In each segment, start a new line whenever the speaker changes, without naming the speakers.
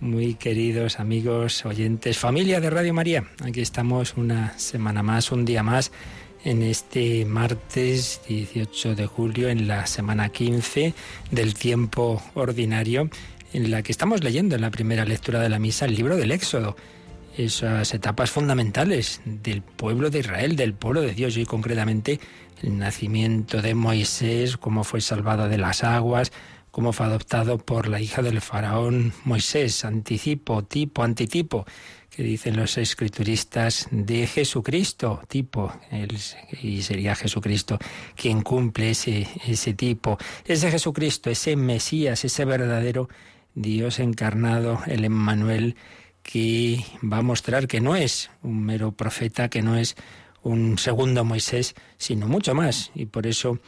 muy queridos amigos, oyentes, familia de Radio María. Aquí estamos una semana más, un día más, en este martes 18 de julio, en la semana 15 del tiempo ordinario, en la que estamos leyendo en la primera lectura de la misa el libro del Éxodo. Esas etapas fundamentales del pueblo de Israel, del pueblo de Dios, y concretamente el nacimiento de Moisés, cómo fue salvado de las aguas, cómo fue adoptado por la hija del faraón Moisés, anticipo, tipo, antitipo, que dicen los escrituristas de Jesucristo, tipo, y sería Jesucristo quien cumple ese, ese tipo, ese Jesucristo, ese Mesías, ese verdadero Dios encarnado, el Emmanuel, que va a mostrar que no es un mero profeta, que no es un segundo Moisés, sino mucho más, y por eso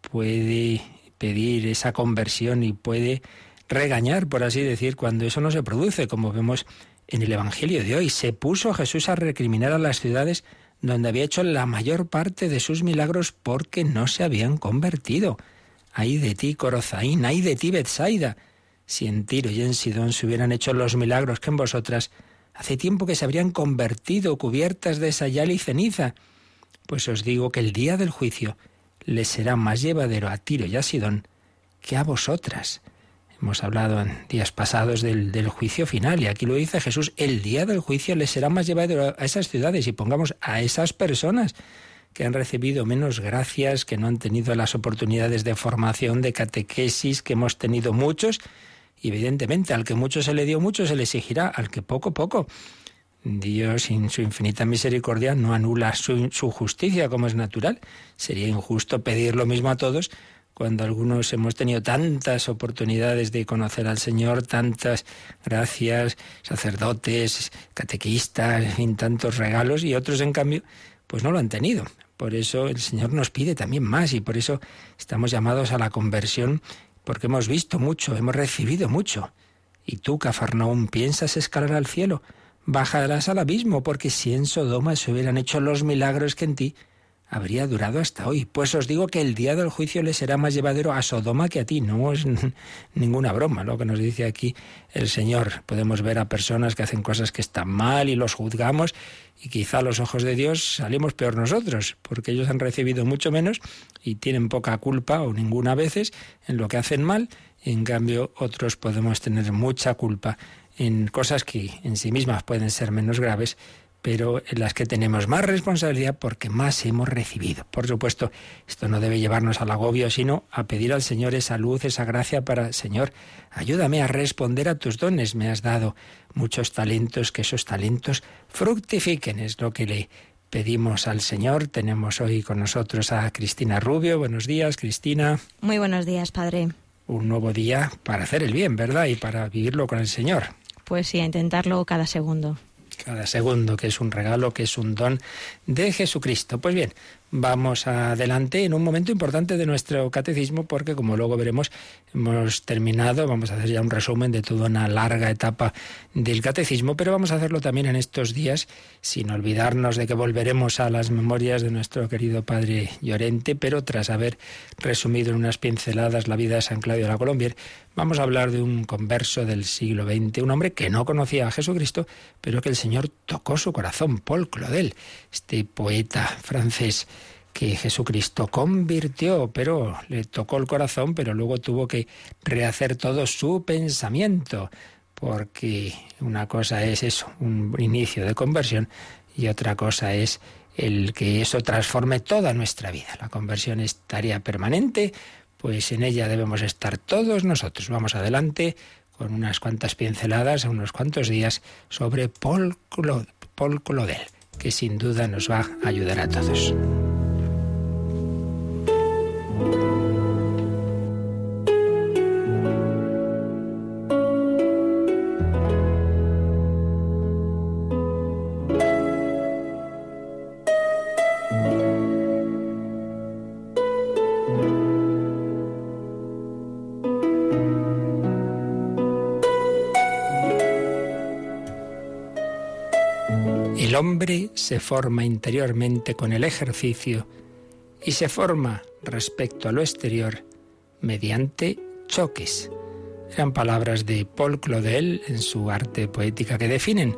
puede pedir esa conversión y puede regañar, por así decir, cuando eso no se produce, como vemos en el Evangelio de hoy. Se puso Jesús a recriminar a las ciudades donde había hecho la mayor parte de sus milagros porque no se habían convertido. Ay de ti, Corozaín, ay de ti, Betsaida. Si en Tiro y en Sidón se hubieran hecho los milagros que en vosotras, hace tiempo que se habrían convertido cubiertas de sayal y ceniza. Pues os digo que el día del juicio les será más llevadero a Tiro y a Sidón que a vosotras. Hemos hablado en días pasados del, del, juicio final y aquí lo dice Jesús, el día del juicio les será más llevadero a esas ciudades y pongamos a esas personas que han recibido menos gracias, que no han tenido las oportunidades de formación, de catequesis que hemos tenido muchos. Y evidentemente, al que mucho se le dio mucho, se le exigirá, al que poco, poco. Dios, en su infinita misericordia, no anula su, justicia como es natural. Sería injusto pedir lo mismo a todos cuando algunos hemos tenido tantas oportunidades de conocer al Señor, tantas gracias, sacerdotes, catequistas, en tantos regalos, y otros, en cambio, pues no lo han tenido. Por eso el Señor nos pide también más y por eso estamos llamados a la conversión, porque hemos visto mucho, hemos recibido mucho. Y tú, Cafarnaúm, ¿piensas escalar al cielo? Bajarás al abismo, porque si en Sodoma se hubieran hecho los milagros que en ti, habría durado hasta hoy. Pues os digo que el día del juicio le será más llevadero a Sodoma que a ti. No es ninguna broma lo que nos dice aquí el Señor. Podemos ver a personas que hacen cosas que están mal y los juzgamos y quizá a los ojos de Dios salimos peor nosotros, porque ellos han recibido mucho menos y tienen poca culpa o ninguna veces en lo que hacen mal. En cambio, otros podemos tener mucha culpa en cosas que en sí mismas pueden ser menos graves, pero en las que tenemos más responsabilidad porque más hemos recibido. Por supuesto, esto no debe llevarnos al agobio, sino a pedir al Señor esa luz, esa gracia para, Señor, ayúdame a responder a tus dones. Me has dado muchos talentos, que esos talentos fructifiquen, es lo que le pedimos al Señor. Tenemos hoy con nosotros a Cristina Rubio. Buenos días, Cristina.
Muy buenos días, Padre.
Un nuevo día para hacer el bien, ¿verdad? Y para vivirlo con el Señor.
Pues sí, a intentarlo cada segundo.
Cada segundo, que es un regalo, que es un don de Jesucristo. Pues bien, vamos adelante en un momento importante de nuestro catecismo porque como luego veremos hemos terminado, vamos a hacer ya un resumen de toda una larga etapa del catecismo, pero vamos a hacerlo también en estos días sin olvidarnos de que volveremos a las memorias de nuestro querido padre Llorente, pero tras haber resumido en unas pinceladas la vida de San Claudio de la Colombier, vamos a hablar de un converso del siglo XX, un hombre que no conocía a Jesucristo, pero que el Señor tocó su corazón, Paul Claudel, este poeta francés que Jesucristo convirtió, pero le tocó el corazón, pero luego tuvo que rehacer todo su pensamiento, porque una cosa es eso, un inicio de conversión, y otra cosa es el que eso transforme toda nuestra vida. La conversión es tarea permanente, pues en ella debemos estar todos nosotros. Vamos adelante con unas cuantas pinceladas, unos cuantos días sobre Paul, Claudel, que sin duda nos va a ayudar a todos. El hombre se forma interiormente con el ejercicio y se forma respecto a lo exterior mediante choques. Eran palabras de Paul Claudel en su arte poética que definen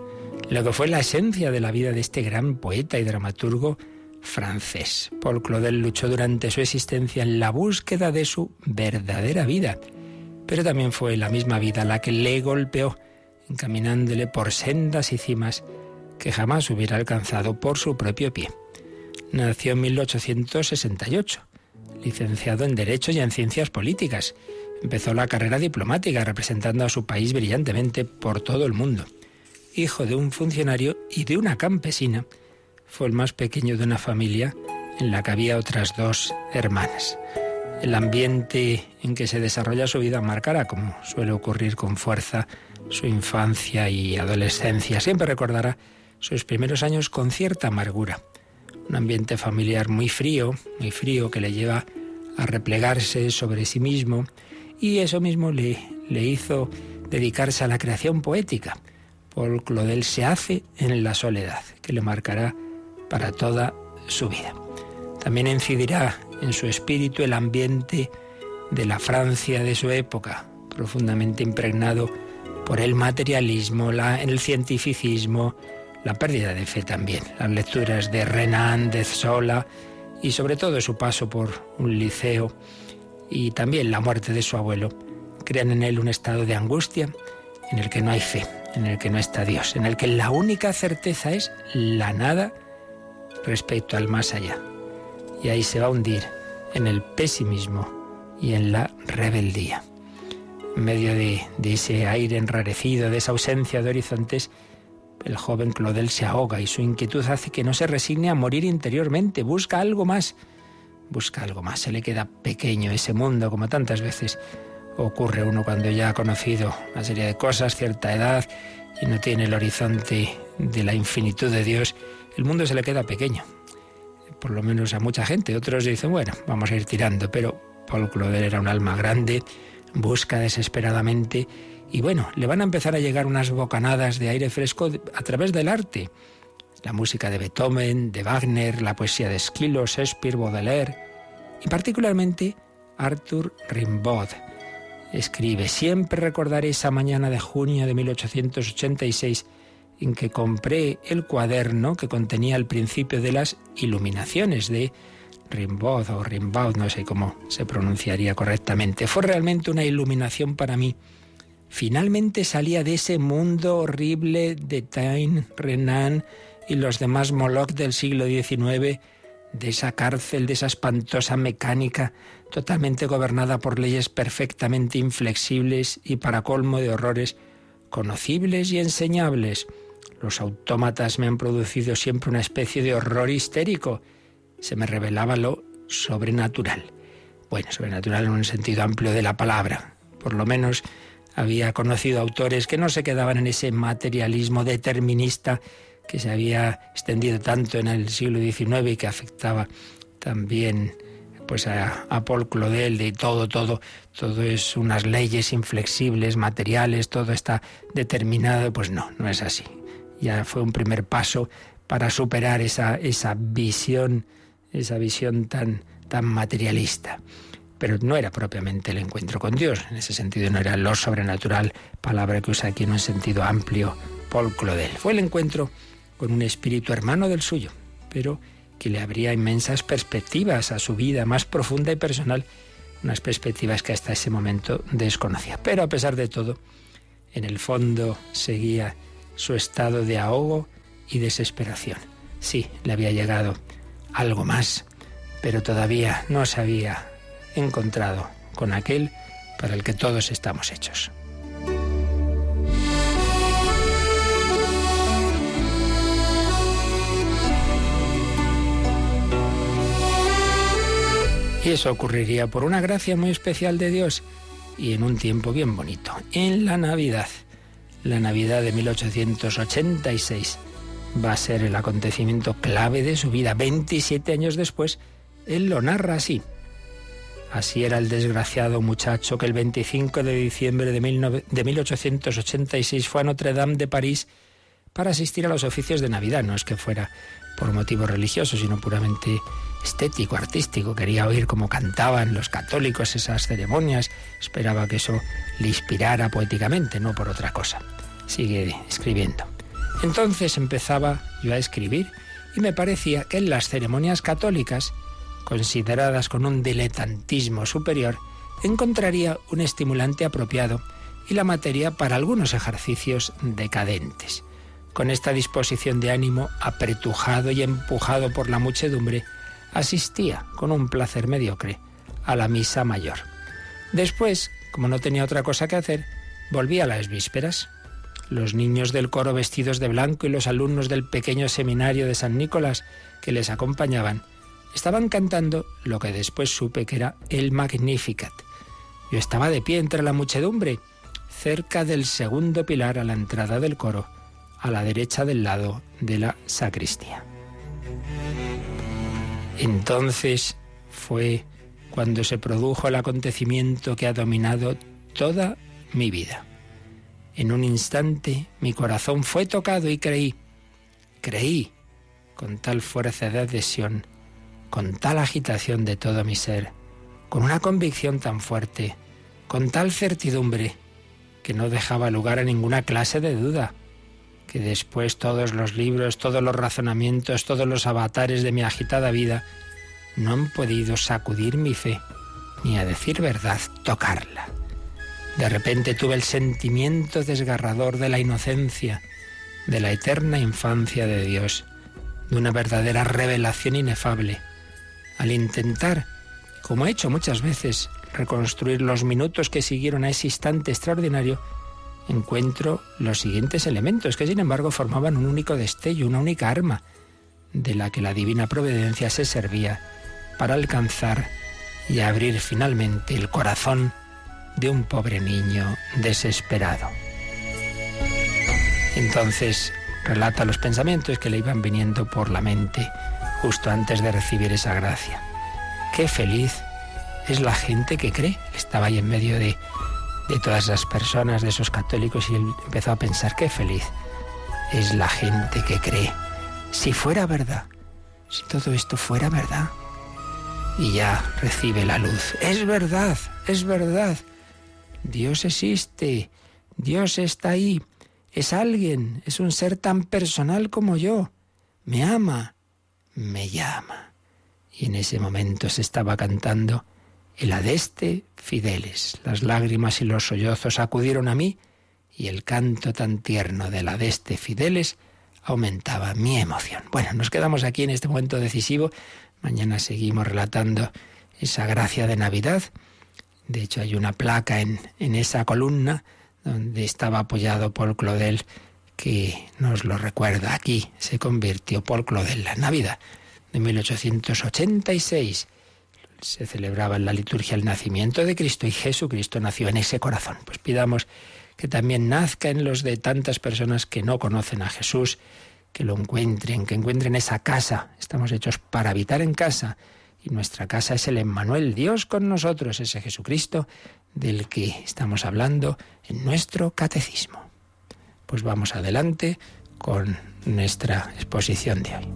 lo que fue la esencia de la vida de este gran poeta y dramaturgo francés. Paul Claudel luchó durante su existencia en la búsqueda de su verdadera vida, pero también fue la misma vida la que le golpeó, encaminándole por sendas y cimas que jamás hubiera alcanzado por su propio pie. Nació en 1868, licenciado en Derecho y en Ciencias Políticas. Empezó la carrera diplomática representando a su país brillantemente por todo el mundo. Hijo de un funcionario y de una campesina, fue el más pequeño de una familia en la que había otras dos hermanas. El ambiente en que se desarrolla su vida marcará, como suele ocurrir con fuerza, su infancia y adolescencia. Siempre recordará sus primeros años con cierta amargura. Un ambiente familiar muy frío, muy frío, que le lleva a replegarse sobre sí mismo y eso mismo le, le hizo dedicarse a la creación poética. Paul Claudel se hace en la soledad, que le marcará para toda su vida. También incidirá en su espíritu el ambiente de la Francia de su época, profundamente impregnado por el materialismo, la, el cientificismo, la pérdida de fe también, las lecturas de Renan, de Zola y sobre todo su paso por un liceo y también la muerte de su abuelo, crean en él un estado de angustia en el que no hay fe, en el que no está Dios, en el que la única certeza es la nada respecto al más allá. Y ahí se va a hundir en el pesimismo y en la rebeldía. En medio de, de ese aire enrarecido, de esa ausencia de horizontes, el joven Claudel se ahoga y su inquietud hace que no se resigne a morir interiormente, busca algo más busca algo más, se le queda pequeño ese mundo, como tantas veces ocurre uno cuando ya ha conocido una serie de cosas, cierta edad, y no tiene el horizonte de la infinitud de Dios, el mundo se le queda pequeño. Por lo menos a mucha gente. Otros dicen, bueno, vamos a ir tirando, pero Paul Claudel era un alma grande, busca desesperadamente y bueno, le van a empezar a llegar unas bocanadas de aire fresco a través del arte la música de Beethoven, de Wagner, la poesía de Esquilo, Shakespeare, Baudelaire y particularmente Arthur Rimbaud. Escribe, siempre recordaré esa mañana de junio de 1886 en que compré el cuaderno que contenía el principio de las iluminaciones de Rimbaud o Rimbaud, no sé cómo se pronunciaría correctamente. Fue realmente una iluminación para mí. Finalmente salía de ese mundo horrible de Taine, Renan, y los demás Moloch del siglo XIX, de esa cárcel, de esa espantosa mecánica totalmente gobernada por leyes perfectamente inflexibles y para colmo de horrores conocibles y enseñables. Los autómatas me han producido siempre una especie de horror histérico. Se me revelaba lo sobrenatural. Bueno, sobrenatural en un sentido amplio de la palabra. Por lo menos había conocido autores que no se quedaban en ese materialismo determinista que se había extendido tanto en el siglo XIX y que afectaba también pues a, Paul Claudel de todo, todo, todo es unas leyes inflexibles, materiales, todo está determinado, pues no, no es así. Ya fue un primer paso para superar esa, esa visión, esa visión tan, tan materialista. Pero no era propiamente el encuentro con Dios, en ese sentido no era lo sobrenatural, palabra que usa aquí en un sentido amplio Paul Claudel. Fue el encuentro con un espíritu hermano del suyo, pero que le abría inmensas perspectivas a su vida más profunda y personal, unas perspectivas que hasta ese momento desconocía. Pero a pesar de todo, en el fondo seguía su estado de ahogo y desesperación. Sí, le había llegado algo más, pero todavía no se había encontrado con aquel para el que todos estamos hechos. Y eso ocurriría por una gracia muy especial de Dios y en un tiempo bien bonito, en la Navidad. La Navidad de 1886 va a ser el acontecimiento clave de su vida. 27 años después, él lo narra así. Así era el desgraciado muchacho que el 25 de diciembre de, 1886 fue a Notre Dame de París para asistir a los oficios de Navidad. No es que fuera por motivos religiosos, sino puramente estético, artístico. Quería oír cómo cantaban los católicos esas ceremonias. Esperaba que eso le inspirara poéticamente, no por otra cosa. Sigue escribiendo. Entonces empezaba yo a escribir y me parecía que en las ceremonias católicas, consideradas con un diletantismo superior, encontraría un estimulante apropiado y la materia para algunos ejercicios decadentes. Con esta disposición de ánimo, apretujado y empujado por la muchedumbre, asistía con un placer mediocre a la misa mayor. Después, como no tenía otra cosa que hacer, volví a las vísperas. Los niños del coro vestidos de blanco y los alumnos del pequeño seminario de San Nicolás que les acompañaban estaban cantando lo que después supe que era el Magnificat. Yo estaba de pie entre la muchedumbre, cerca del segundo pilar a la entrada del coro, a la derecha del lado de la sacristía. Entonces fue cuando se produjo el acontecimiento que ha dominado toda mi vida. En un instante mi corazón fue tocado y creí, creí con tal fuerza de adhesión, con tal agitación de todo mi ser, con una convicción tan fuerte, con tal certidumbre, que no dejaba lugar a ninguna clase de duda, que después todos los libros, todos los razonamientos, todos los avatares de mi agitada vida no han podido sacudir mi fe, ni a decir verdad, tocarla. De repente tuve el sentimiento desgarrador de la inocencia, de la eterna infancia de Dios, de una verdadera revelación inefable. Al intentar, como he hecho muchas veces, reconstruir los minutos que siguieron a ese instante extraordinario, encuentro los siguientes elementos que sin embargo formaban un único destello, una única arma de la que la divina providencia se servía para alcanzar y abrir finalmente el corazón de un pobre niño desesperado. Entonces relata los pensamientos que le iban viniendo por la mente justo antes de recibir esa gracia. Qué feliz es la gente que cree. Estaba ahí en medio de de todas esas personas, de esos católicos, y él empezó a pensar qué feliz es la gente que cree. Si fuera verdad, si todo esto fuera verdad, y ya recibe la luz. Es verdad, es verdad. Dios existe, Dios está ahí, es alguien, es un ser tan personal como yo. Me ama, me llama. Y en ese momento se estaba cantando el adeste fideles. Las lágrimas y los sollozos acudieron a mí y el canto tan tierno del adeste fideles aumentaba mi emoción. Bueno, nos quedamos aquí en este momento decisivo. Mañana seguimos relatando esa gracia de Navidad. De hecho, hay una placa en, en esa columna donde estaba apoyado Paul Claudel que nos lo recuerda. Aquí se convirtió Paul Claudel la Navidad de 1886 se celebraba en la liturgia el nacimiento de Cristo y Jesucristo nació en ese corazón. Pues pidamos que también nazca en los de tantas personas que no conocen a Jesús, que lo encuentren, que encuentren esa casa. Estamos hechos para habitar en casa y nuestra casa es el Emmanuel, Dios con nosotros, ese Jesucristo del que estamos hablando en nuestro catecismo. Pues vamos adelante con nuestra exposición de hoy.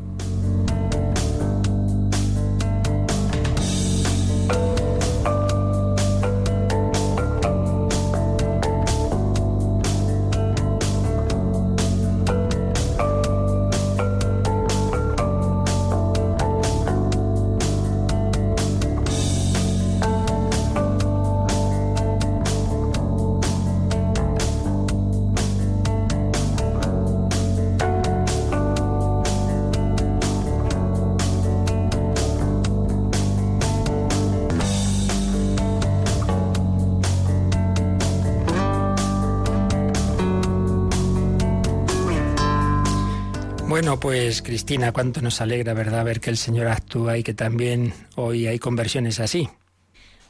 Bueno, pues Cristina, cuánto nos alegra, ¿verdad?, ver que el Señor actúa y que también hoy hay conversiones así.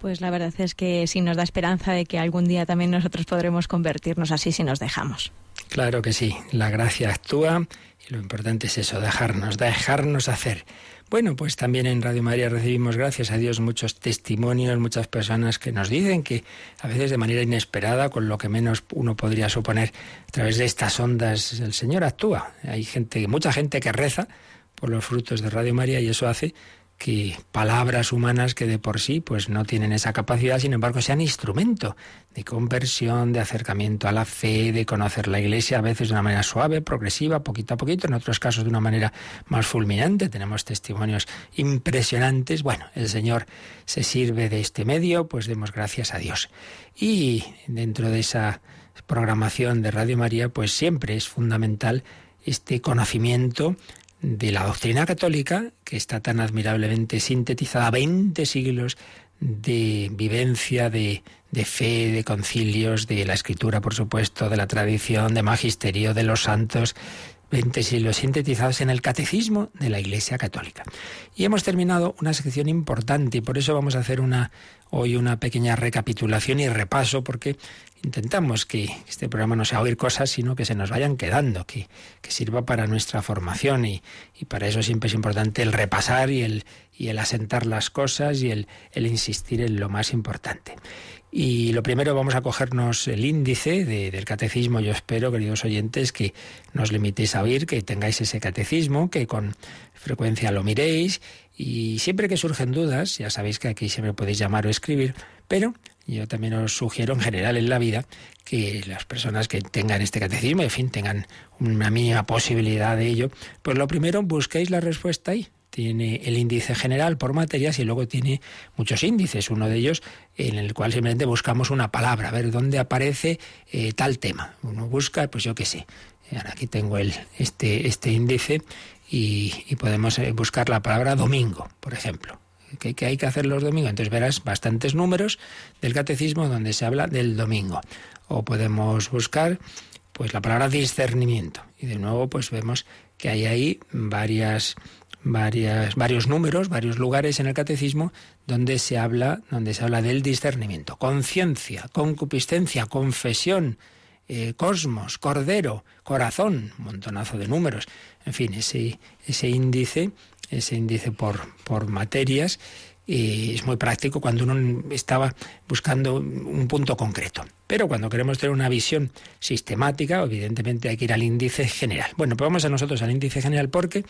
Pues la verdad es que sí nos da esperanza de que algún día también nosotros podremos convertirnos así si nos dejamos.
Claro que sí, la gracia actúa y lo importante es eso, dejarnos, dejarnos hacer. Bueno, pues también en Radio María recibimos, gracias a Dios, muchos testimonios, muchas personas que nos dicen que a veces de manera inesperada, con lo que menos uno podría suponer, a través de estas ondas, el Señor actúa. Hay gente, mucha gente que reza por los frutos de Radio María y eso hace que palabras humanas que de por sí pues no tienen esa capacidad, sin embargo sean instrumento de conversión, de acercamiento a la fe, de conocer la Iglesia a veces de una manera suave, progresiva, poquito a poquito, en otros casos de una manera más fulminante. Tenemos testimonios impresionantes. Bueno, el Señor se sirve de este medio, pues demos gracias a Dios. Y dentro de esa programación de Radio María, pues siempre es fundamental este conocimiento de la doctrina católica, que está tan admirablemente sintetizada, 20 siglos de vivencia, de, de, fe, de concilios, de la escritura, por supuesto, de la tradición, de magisterio, de los santos, 20 siglos sintetizados en el catecismo de la Iglesia Católica. Y hemos terminado una sección importante y por eso vamos a hacer una, hoy una pequeña recapitulación y repaso, porque intentamos que este programa no sea oír cosas, sino que se nos vayan quedando, que, sirva para nuestra formación y, para eso siempre es importante el repasar y el, asentar las cosas y el, insistir en lo más importante. Y lo primero vamos a cogernos el índice de, del catecismo. Yo espero, queridos oyentes, que nos limitéis a oír, que tengáis ese catecismo, que con frecuencia lo miréis y siempre que surgen dudas, ya sabéis que aquí siempre podéis llamar o escribir, pero yo también os sugiero en general en la vida que las personas que tengan este catecismo, en fin, tengan una mínima posibilidad de ello, pues lo primero busquéis la respuesta ahí, tiene el índice general por materias y luego tiene muchos índices, uno de ellos en el cual simplemente buscamos una palabra, a ver dónde aparece eh, tal tema. Uno busca, pues yo qué sé. Ahora aquí tengo el, este, este índice y, podemos eh, buscar la palabra domingo, por ejemplo. ¿Qué, ¿Qué, hay que hacer los domingos? Entonces verás bastantes números del catecismo donde se habla del domingo. O podemos buscar pues la palabra discernimiento. Y de nuevo pues vemos que hay ahí varias varias, varios números, varios lugares en el catecismo donde se habla, donde se habla del discernimiento. Conciencia, concupiscencia, confesión, eh, cosmos, cordero, corazón, montonazo de números. En fin, ese, ese índice, ese índice por, por materias, y es muy práctico cuando uno estaba buscando un punto concreto. Pero cuando queremos tener una visión sistemática, evidentemente hay que ir al índice general. Bueno, pues vamos a nosotros al índice general porque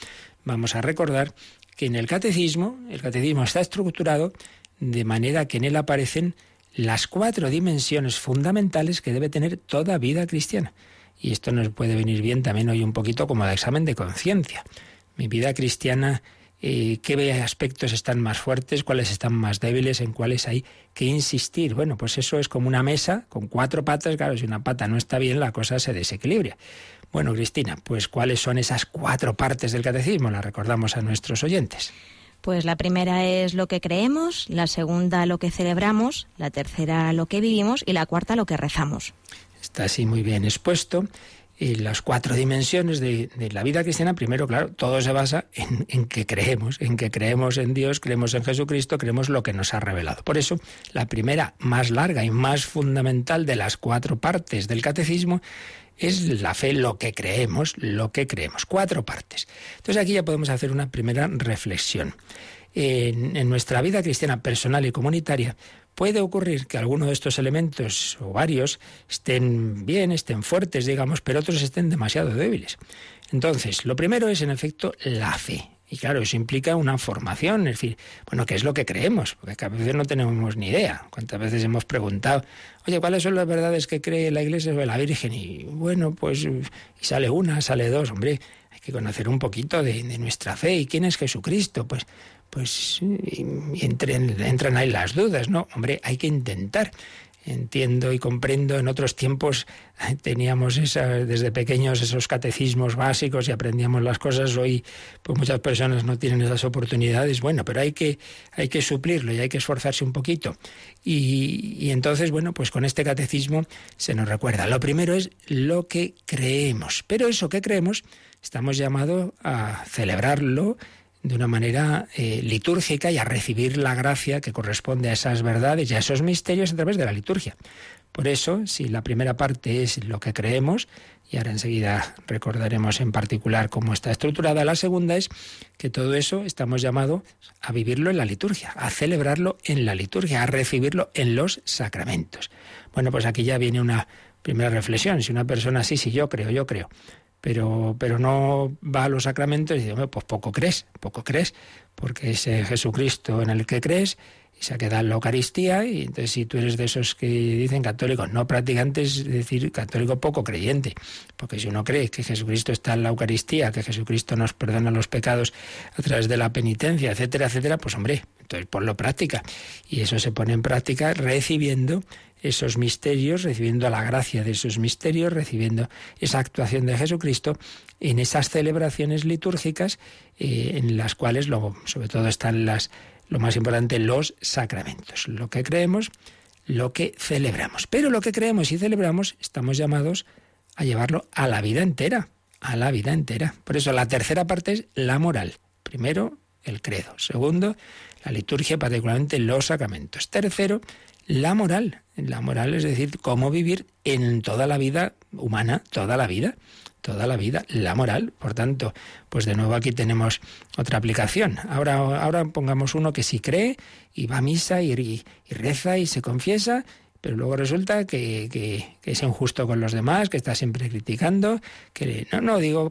vamos a recordar que en el catecismo, el catecismo está estructurado de manera que en él aparecen las cuatro dimensiones fundamentales que debe tener toda vida cristiana. Y esto nos puede venir bien también hoy un poquito como de examen de conciencia. Mi vida cristiana eh, qué aspectos están más fuertes, cuáles están más débiles, en cuáles hay que insistir. Bueno, pues eso es como una mesa con cuatro patas, claro, si una pata no está bien, la cosa se desequilibra. Bueno, Cristina, pues cuáles son esas cuatro partes del catecismo, las recordamos a nuestros oyentes.
Pues la primera es lo que creemos, la segunda lo que celebramos, la tercera lo que vivimos y la cuarta lo que rezamos.
Está así muy bien expuesto y las cuatro dimensiones de, la vida cristiana, primero, claro, todo se basa en, en, que creemos, en que creemos en Dios, creemos en Jesucristo, creemos lo que nos ha revelado. Por eso, la primera, más larga y más fundamental de las cuatro partes del catecismo es la fe, lo que creemos, lo que creemos. Cuatro partes. Entonces aquí ya podemos hacer una primera reflexión. En nuestra vida cristiana personal y comunitaria, Puede ocurrir que alguno de estos elementos o varios estén bien, estén fuertes, digamos, pero otros estén demasiado débiles. Entonces, lo primero es, en efecto, la fe. Y claro, eso implica una formación, es decir, bueno, ¿qué es lo que creemos? Porque a veces no tenemos ni idea. ¿Cuántas veces hemos preguntado, oye, ¿cuáles son las verdades que cree la Iglesia sobre la Virgen? Y bueno, pues y sale una, sale dos, hombre, hay que conocer un poquito de, de nuestra fe. ¿Y quién es Jesucristo? Pues pues entran ahí las dudas, ¿no? Hombre, hay que intentar. Entiendo y comprendo, en otros tiempos teníamos esa, desde pequeños esos catecismos básicos y aprendíamos las cosas. Hoy, pues muchas personas no tienen esas oportunidades. Bueno, pero hay que, hay que suplirlo y hay que esforzarse un poquito. Y, y entonces, bueno, pues con este catecismo se nos recuerda. Lo primero es lo que creemos. Pero eso que creemos, estamos llamados a celebrarlo, de una manera eh, litúrgica y a recibir la gracia que corresponde a esas verdades y a esos misterios a través de la liturgia. Por eso, si la primera parte es lo que creemos, y ahora enseguida recordaremos en particular cómo está estructurada, la segunda es que todo eso estamos llamados a vivirlo en la liturgia, a celebrarlo en la liturgia, a recibirlo en los sacramentos. Bueno, pues aquí ya viene una primera reflexión. Si una persona, sí, sí, yo creo, yo creo, pero, pero no va a los sacramentos y dice, pues poco crees, poco crees, porque ese Jesucristo en el que crees y se queda en la Eucaristía y entonces si tú eres de esos que dicen católicos no practicantes, es decir, católico poco creyente, porque si uno cree que Jesucristo está en la Eucaristía, que Jesucristo nos perdona los pecados a través de la penitencia, etcétera, etcétera, pues hombre, entonces ponlo práctica y eso se pone en práctica recibiendo esos misterios, recibiendo la gracia de esos misterios, recibiendo esa actuación de Jesucristo en esas celebraciones litúrgicas eh, en las cuales luego, sobre todo están las lo más importante, los sacramentos. Lo que creemos, lo que celebramos. Pero lo que creemos y celebramos estamos llamados a llevarlo a la vida entera, a la vida entera. Por eso la tercera parte es la moral. Primero, el credo. Segundo, la liturgia, particularmente los sacramentos. Tercero, la moral. La moral es decir, cómo vivir en toda la vida humana, toda la vida toda la vida, la moral. Por tanto, pues de nuevo aquí tenemos otra aplicación. Ahora, ahora pongamos uno que sí cree y va a misa y, reza y se confiesa, pero luego resulta que, que, es injusto con los demás, que está siempre criticando, que no, no digo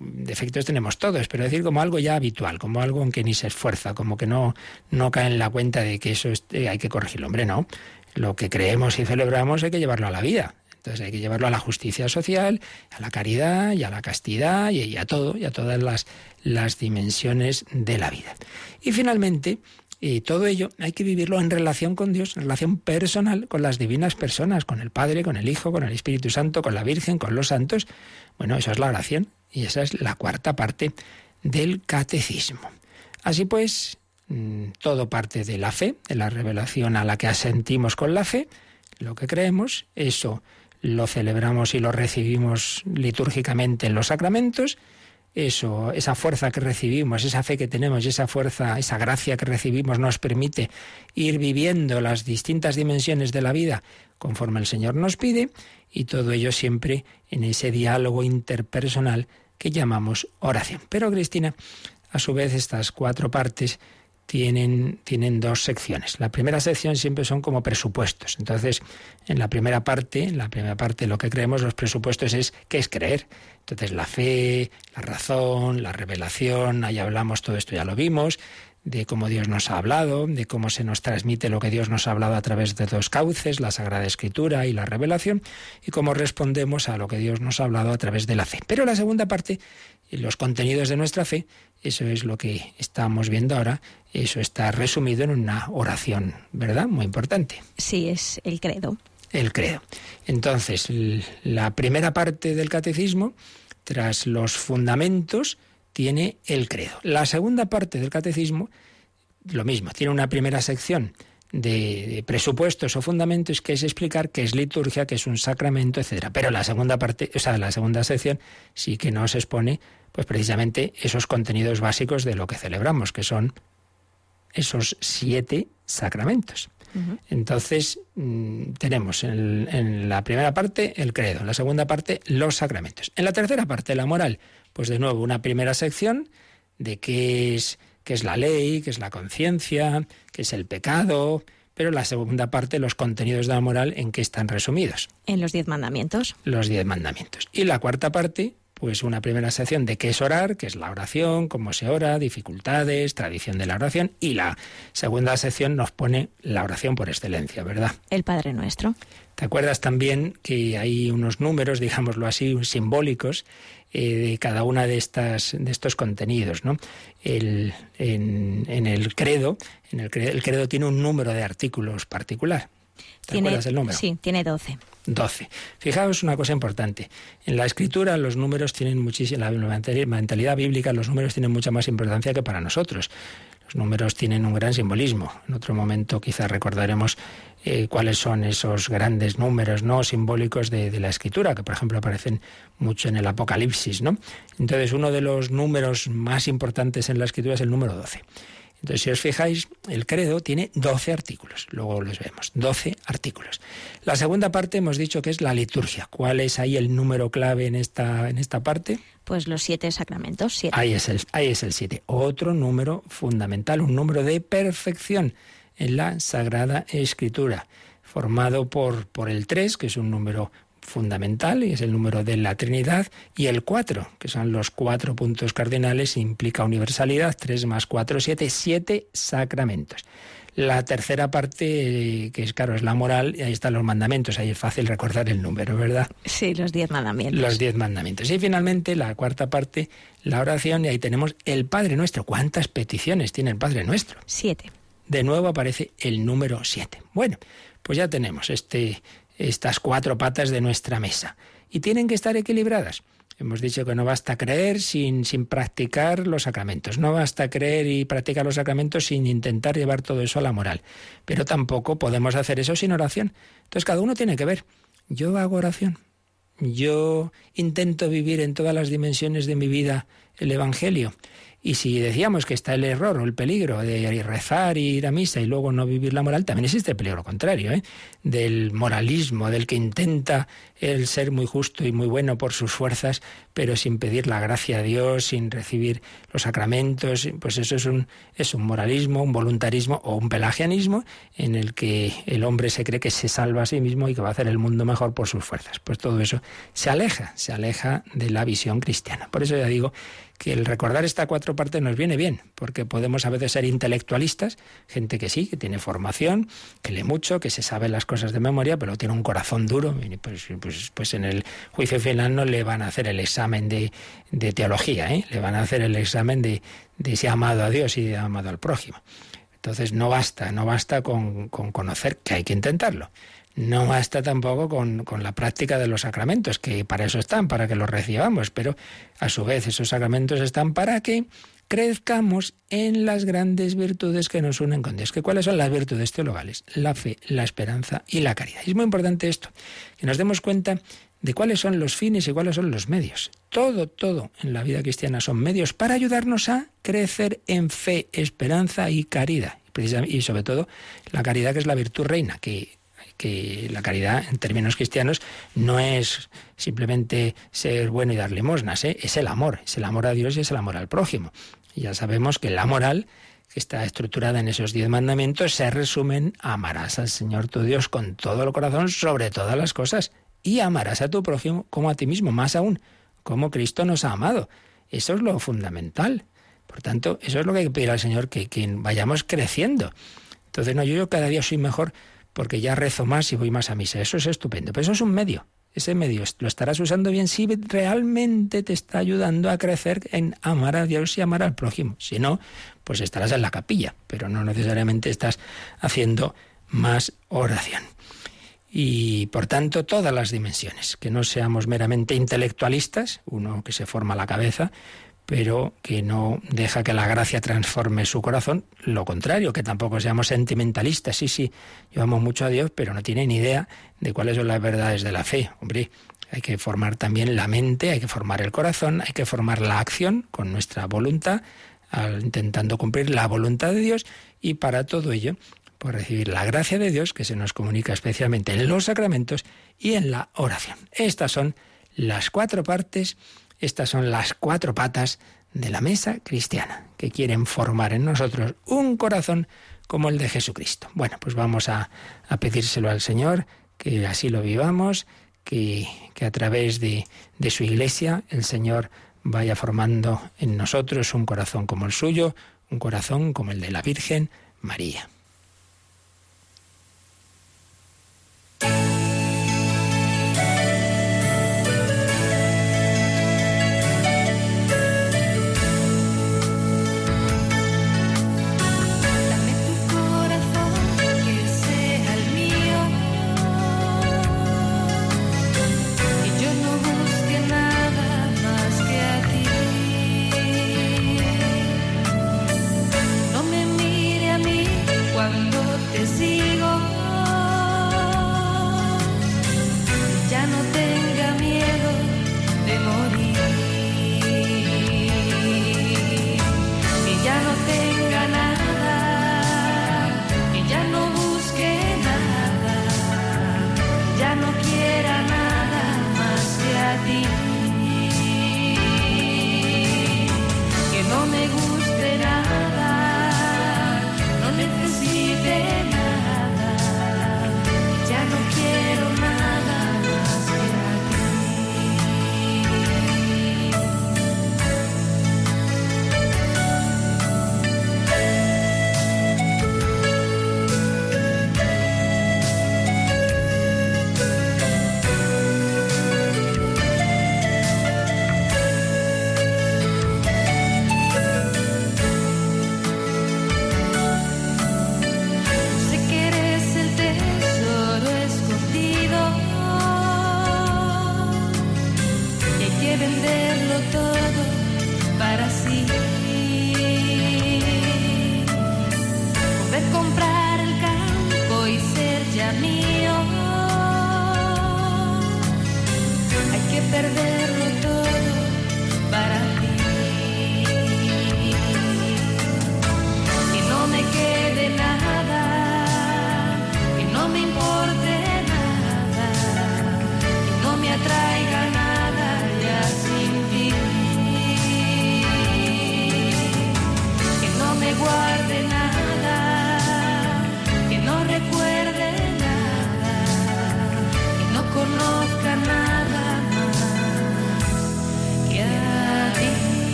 defectos tenemos todos, pero decir como algo ya habitual, como algo en que ni se esfuerza, como que no, no cae en la cuenta de que eso hay que corregirlo. Hombre, no. Lo que creemos y celebramos hay que llevarlo a la vida. Entonces hay que llevarlo a la justicia social, a la caridad y a la castidad y, a todo, y a todas las, las dimensiones de la vida. Y finalmente, y todo ello hay que vivirlo en relación con Dios, en relación personal con las divinas personas, con el Padre, con el Hijo, con el Espíritu Santo, con la Virgen, con los santos. Bueno, eso es la oración y esa es la cuarta parte del catecismo. Así pues, todo parte de la fe, de la revelación a la que asentimos con la fe, lo que creemos, eso lo celebramos y lo recibimos litúrgicamente en los sacramentos, eso, esa fuerza que recibimos, esa fe que tenemos y esa fuerza, esa gracia que recibimos nos permite ir viviendo las distintas dimensiones de la vida conforme el Señor nos pide y todo ello siempre en ese diálogo interpersonal que llamamos oración. Pero Cristina, a su vez estas cuatro partes tienen, tienen dos secciones. La primera sección siempre son como presupuestos. Entonces, en la primera parte, en la primera parte lo que creemos, los presupuestos es qué es creer. Entonces, la fe, la razón, la revelación, ahí hablamos, todo esto ya lo vimos de cómo Dios nos ha hablado, de cómo se nos transmite lo que Dios nos ha hablado a través de dos cauces, la Sagrada Escritura y la revelación, y cómo respondemos a lo que Dios nos ha hablado a través de la fe. Pero la segunda parte, los contenidos de nuestra fe, eso es lo que estamos viendo ahora, eso está resumido en una oración, ¿verdad? Muy importante.
Sí, es el credo.
El credo. Entonces, la primera parte del catecismo, tras los fundamentos, tiene el credo. La segunda parte del catecismo, lo mismo, tiene una primera sección de, presupuestos o fundamentos que es explicar qué es liturgia, qué es un sacramento, etcétera. Pero la segunda parte, o sea, la segunda sección sí que nos expone pues precisamente esos contenidos básicos de lo que celebramos, que son esos siete sacramentos. Entonces, mm, tenemos en, en, la primera parte el credo, en la segunda parte los sacramentos. En la tercera parte, la moral, pues de nuevo, una primera sección de qué es, qué es la ley, qué es la conciencia, qué es el pecado, pero la segunda parte, los contenidos de la moral, ¿en qué están resumidos?
En los diez mandamientos.
Los diez mandamientos. Y la cuarta parte, pues una primera sección de qué es orar, qué es la oración, cómo se ora, dificultades, tradición de la oración. Y la segunda sección nos pone la oración por excelencia, ¿verdad?
El Padre Nuestro.
¿Te acuerdas también que hay unos números, digámoslo así, simbólicos eh, de cada una de estas de estos contenidos, ¿no? El, en, el credo, en el credo, el credo tiene un número de artículos particular. ¿Te acuerdas el número?
Sí, tiene 12.
12. Fijaos una cosa importante. En la escritura los números tienen muchísima, la mentalidad bíblica, los números tienen mucha más importancia que para nosotros. Los números tienen un gran simbolismo. En otro momento quizás recordaremos eh, cuáles son esos grandes números no simbólicos de, la escritura, que por ejemplo aparecen mucho en el Apocalipsis. ¿no? Entonces uno de los números más importantes en la escritura es el número 12. Entonces, si os fijáis, el credo tiene 12 artículos, luego los vemos, 12 artículos. La segunda parte hemos dicho que es la liturgia. ¿Cuál es ahí el número clave en esta, en esta parte?
Pues los siete sacramentos, siete.
Ahí es el, ahí es el siete. Otro número fundamental, un número de perfección en la Sagrada Escritura, formado por, por el 3, que es un número fundamental y es el número de la Trinidad, y el 4, que son los cuatro puntos cardinales, implica universalidad, 3 más 4, 7, 7 sacramentos. La tercera parte, que es claro, es la moral, y ahí están los mandamientos, ahí es fácil recordar el número, ¿verdad?
Sí, los diez mandamientos.
Los diez mandamientos. Y finalmente, la cuarta parte, la oración, y ahí tenemos el Padre Nuestro. ¿Cuántas peticiones tiene el Padre Nuestro?
Siete.
De nuevo aparece el número siete. Bueno, pues ya tenemos este, estas cuatro patas de nuestra mesa. Y tienen que estar equilibradas. Hemos dicho que no basta creer sin, sin practicar los sacramentos. No basta creer y practicar los sacramentos sin intentar llevar todo eso a la moral. Pero tampoco podemos hacer eso sin oración. Entonces cada uno tiene que ver. Yo hago oración. Yo intento vivir en todas las dimensiones de mi vida el Evangelio. Y si decíamos que está el error o el peligro de rezar y ir a misa y luego no vivir la moral, también existe el peligro contrario, ¿eh? del moralismo, del que intenta el ser muy justo y muy bueno por sus fuerzas, pero sin pedir la gracia a Dios, sin recibir los sacramentos, pues eso es un, es un moralismo, un voluntarismo o un pelagianismo en el que el hombre se cree que se salva a sí mismo y que va a hacer el mundo mejor por sus fuerzas. Pues todo eso se aleja, se aleja de la visión cristiana. Por eso ya digo que el recordar estas cuatro partes nos viene bien, porque podemos a veces ser intelectualistas, gente que sí, que tiene formación, que lee mucho, que se sabe las cosas de memoria, pero tiene un corazón duro. pues, pues, pues en el juicio final no le van a hacer el examen de, teología, ¿eh? le van a hacer el examen de, de si ha amado a Dios y ha amado al prójimo. Entonces no basta, no basta con, con conocer que hay que intentarlo. No basta tampoco con, la práctica de los sacramentos, que para eso están, para que los recibamos, pero a su vez esos sacramentos están para que crezcamos en las grandes virtudes que nos unen con Dios. ¿Que ¿Cuáles son las virtudes teologales? La fe, la esperanza y la caridad. Y es muy importante esto, que nos demos cuenta de cuáles son los fines y cuáles son los medios. Todo, todo en la vida cristiana son medios para ayudarnos a crecer en fe, esperanza y caridad. Y sobre todo la caridad que es la virtud reina, que que la caridad en términos cristianos no es simplemente ser bueno y dar limosnas, ¿eh? es el amor, es el amor a Dios y es el amor al prójimo. Y ya sabemos que la moral que está estructurada en esos diez mandamientos se resumen amarás al Señor tu Dios con todo el corazón sobre todas las cosas y amarás a tu prójimo como a ti mismo, más aún, como Cristo nos ha amado. Eso es lo fundamental. Por tanto, eso es lo que hay que pedir al Señor, que, que vayamos creciendo. Entonces, no, yo cada día soy mejor porque ya rezo más y voy más a misa. Eso es estupendo, pero eso es un medio. Ese medio lo estarás usando bien si realmente te está ayudando a crecer en amar a Dios y amar al prójimo. Si no, pues estarás en la capilla, pero no necesariamente estás haciendo más oración. Y por tanto, todas las dimensiones, que no seamos meramente intelectualistas, uno que se forma la cabeza, pero que no deja que la gracia transforme su corazón. Lo contrario, que tampoco seamos sentimentalistas. Sí, sí, amo mucho a Dios, pero no tiene ni idea de cuáles son las verdades de la fe. Hombre, hay que formar también la mente, hay que formar el corazón, hay que formar la acción con nuestra voluntad, intentando cumplir la voluntad de Dios y para todo ello, pues recibir la gracia de Dios que se nos comunica especialmente en los sacramentos y en la oración. Estas son las cuatro partes estas son las cuatro patas de la mesa cristiana, que quieren formar en nosotros un corazón como el de Jesucristo. Bueno, pues vamos a, pedírselo al Señor, que así lo vivamos, que, que a través de, de su iglesia el Señor vaya formando en nosotros un corazón como el suyo, un corazón como el de la Virgen María.
Mío. Hay que perderlo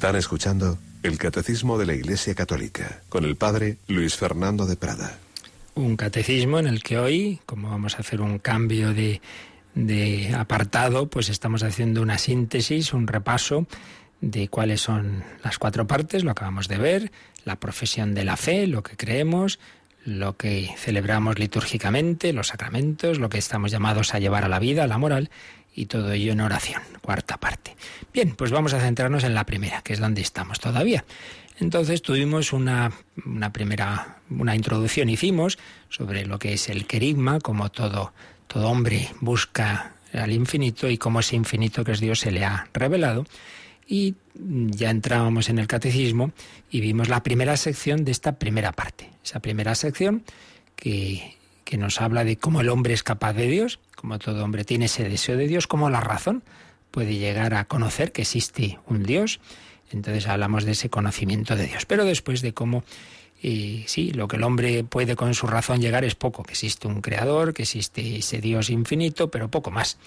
Están escuchando el Catecismo de la Iglesia Católica con el Padre Luis Fernando de Prada.
Un catecismo en el que hoy, como vamos a hacer un cambio de, de apartado, pues estamos haciendo una síntesis, un repaso de cuáles son las cuatro partes, lo acabamos de ver, la profesión de la fe, lo que creemos, lo que celebramos litúrgicamente, los sacramentos, lo que estamos llamados a llevar a la vida, a la moral, y todo ello en oración, cuarta parte. Bien, pues vamos a centrarnos en la primera, que es donde estamos todavía. Entonces tuvimos una, una primera, una introducción hicimos sobre lo que es el querigma, como todo, todo hombre busca al infinito y cómo ese infinito que es Dios se le ha revelado. Y ya entrábamos en el catecismo y vimos la primera sección de esta primera parte. Esa primera sección que, que nos habla de cómo el hombre es capaz de Dios, cómo todo hombre tiene ese deseo de Dios, cómo la razón puede llegar a conocer que existe un Dios. Entonces hablamos de ese conocimiento de Dios. Pero después de cómo, eh, sí, lo que el hombre puede con su razón llegar es poco, que existe un creador, que existe ese Dios infinito, pero poco más.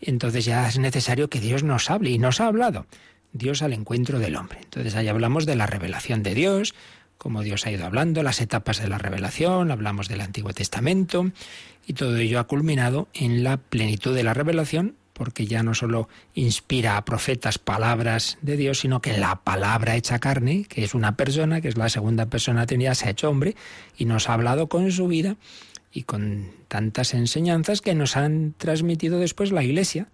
Entonces ya es necesario que Dios nos hable y nos ha hablado. Dios al encuentro del hombre. Entonces ahí hablamos de la revelación de Dios, cómo Dios ha ido hablando, las etapas de la revelación, hablamos del Antiguo Testamento y todo ello ha culminado en la plenitud de la revelación porque ya no solo inspira a profetas palabras de Dios, sino que la palabra hecha carne, que es una persona, que es la segunda persona tenía, se ha hecho hombre y nos ha hablado con su vida y con tantas enseñanzas que nos han transmitido después la Iglesia.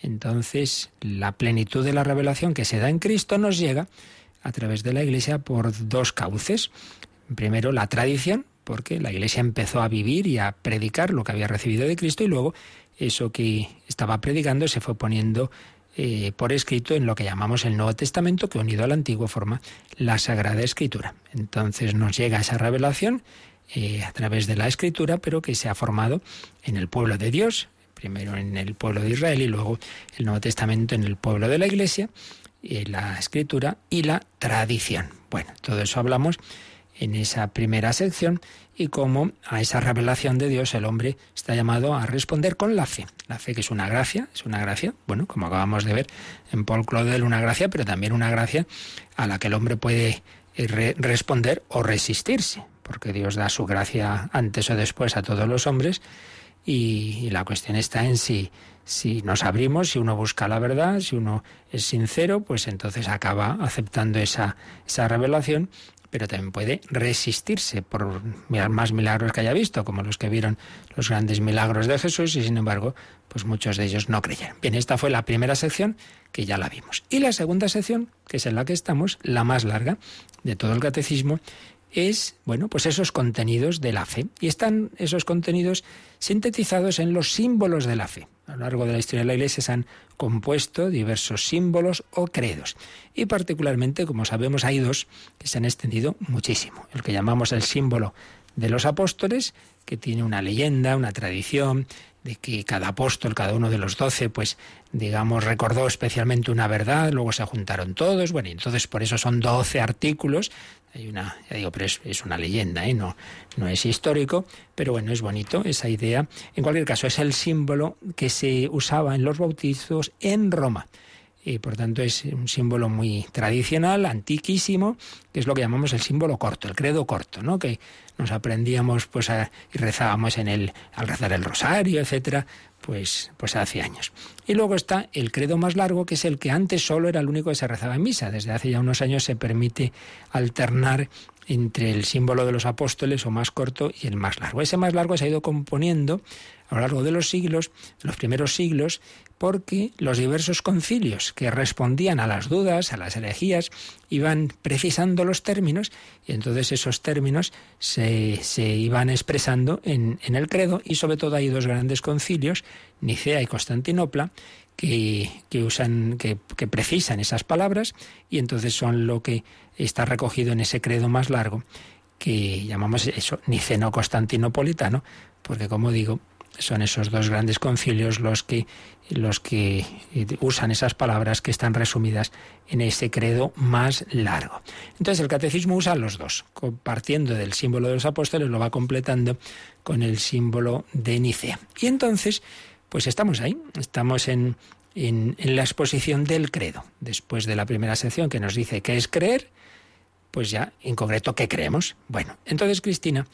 Entonces, la plenitud de la revelación que se da en Cristo nos llega a través de la Iglesia por dos cauces. Primero, la tradición, porque la Iglesia empezó a vivir y a predicar lo que había recibido de Cristo y luego eso que estaba predicando se fue poniendo eh, por escrito en lo que llamamos el Nuevo Testamento, que unido al Antiguo forma la Sagrada Escritura. Entonces nos llega esa revelación eh, a través de la Escritura, pero que se ha formado en el pueblo de Dios, primero en el pueblo de Israel y luego el Nuevo Testamento en el pueblo de la Iglesia, eh, la Escritura y la tradición. Bueno, todo eso hablamos en esa primera sección y cómo a esa revelación de Dios el hombre está llamado a responder con la fe. La fe que es una gracia, es una gracia, bueno, como acabamos de ver en Paul Claudel, una gracia, pero también una gracia a la que el hombre puede eh, re- responder o resistirse, porque Dios da su gracia antes o después a todos los hombres y, y la cuestión está en si, si nos abrimos, si uno busca la verdad, si uno es sincero, pues entonces acaba aceptando esa, esa revelación pero también puede resistirse por más milagros que haya visto, como los que vieron los grandes milagros de Jesús, y sin embargo, pues muchos de ellos no creyeron. Bien, esta fue la primera sección que ya la vimos. Y la segunda sección, que es en la que estamos, la más larga de todo el catecismo, es, bueno, pues esos contenidos de la fe. Y están esos contenidos sintetizados en los símbolos de la fe. A lo largo de la historia de la Iglesia se han compuesto diversos símbolos o credos. Y particularmente, como sabemos, hay dos que se han extendido muchísimo. El que llamamos el símbolo de los apóstoles, que tiene una leyenda, una tradición, de que cada apóstol, cada uno de los doce, pues digamos, recordó especialmente una verdad, luego se juntaron todos, bueno, y entonces por eso son doce artículos. Hay una, ya digo, pero es, es una leyenda, ¿eh? no, no es histórico, pero bueno, es bonito esa idea. En cualquier caso, es el símbolo que se usaba en los bautizos en Roma. Y por tanto es un símbolo muy tradicional, antiquísimo, que es lo que llamamos el símbolo corto, el credo corto, ¿no? Que nos aprendíamos pues y rezábamos en el, al rezar el rosario, etcétera, pues, pues hace años. Y luego está el credo más largo, que es el que antes solo era el único que se rezaba en misa. Desde hace ya unos años se permite alternar entre el símbolo de los apóstoles o más corto y el más largo. Ese más largo se ha ido componiendo a lo largo de los siglos, los primeros siglos, porque los diversos concilios que respondían a las dudas, a las herejías, iban precisando los términos y entonces esos términos se, iban expresando en, el credo y sobre todo hay dos grandes concilios, Nicea y Constantinopla, que, usan, que, que, precisan esas palabras y entonces son lo que está recogido en ese credo más largo que llamamos eso niceno-constantinopolitano, porque como digo, son esos dos grandes concilios los que, los que usan esas palabras que están resumidas en ese credo más largo. Entonces el catecismo usa los dos, partiendo del símbolo de los apóstoles, lo va completando con el símbolo de Nicea. Y entonces, pues estamos ahí, estamos en, en, la exposición del credo, después de la primera sección que nos dice qué es creer, pues ya en concreto qué creemos. Bueno, entonces Cristina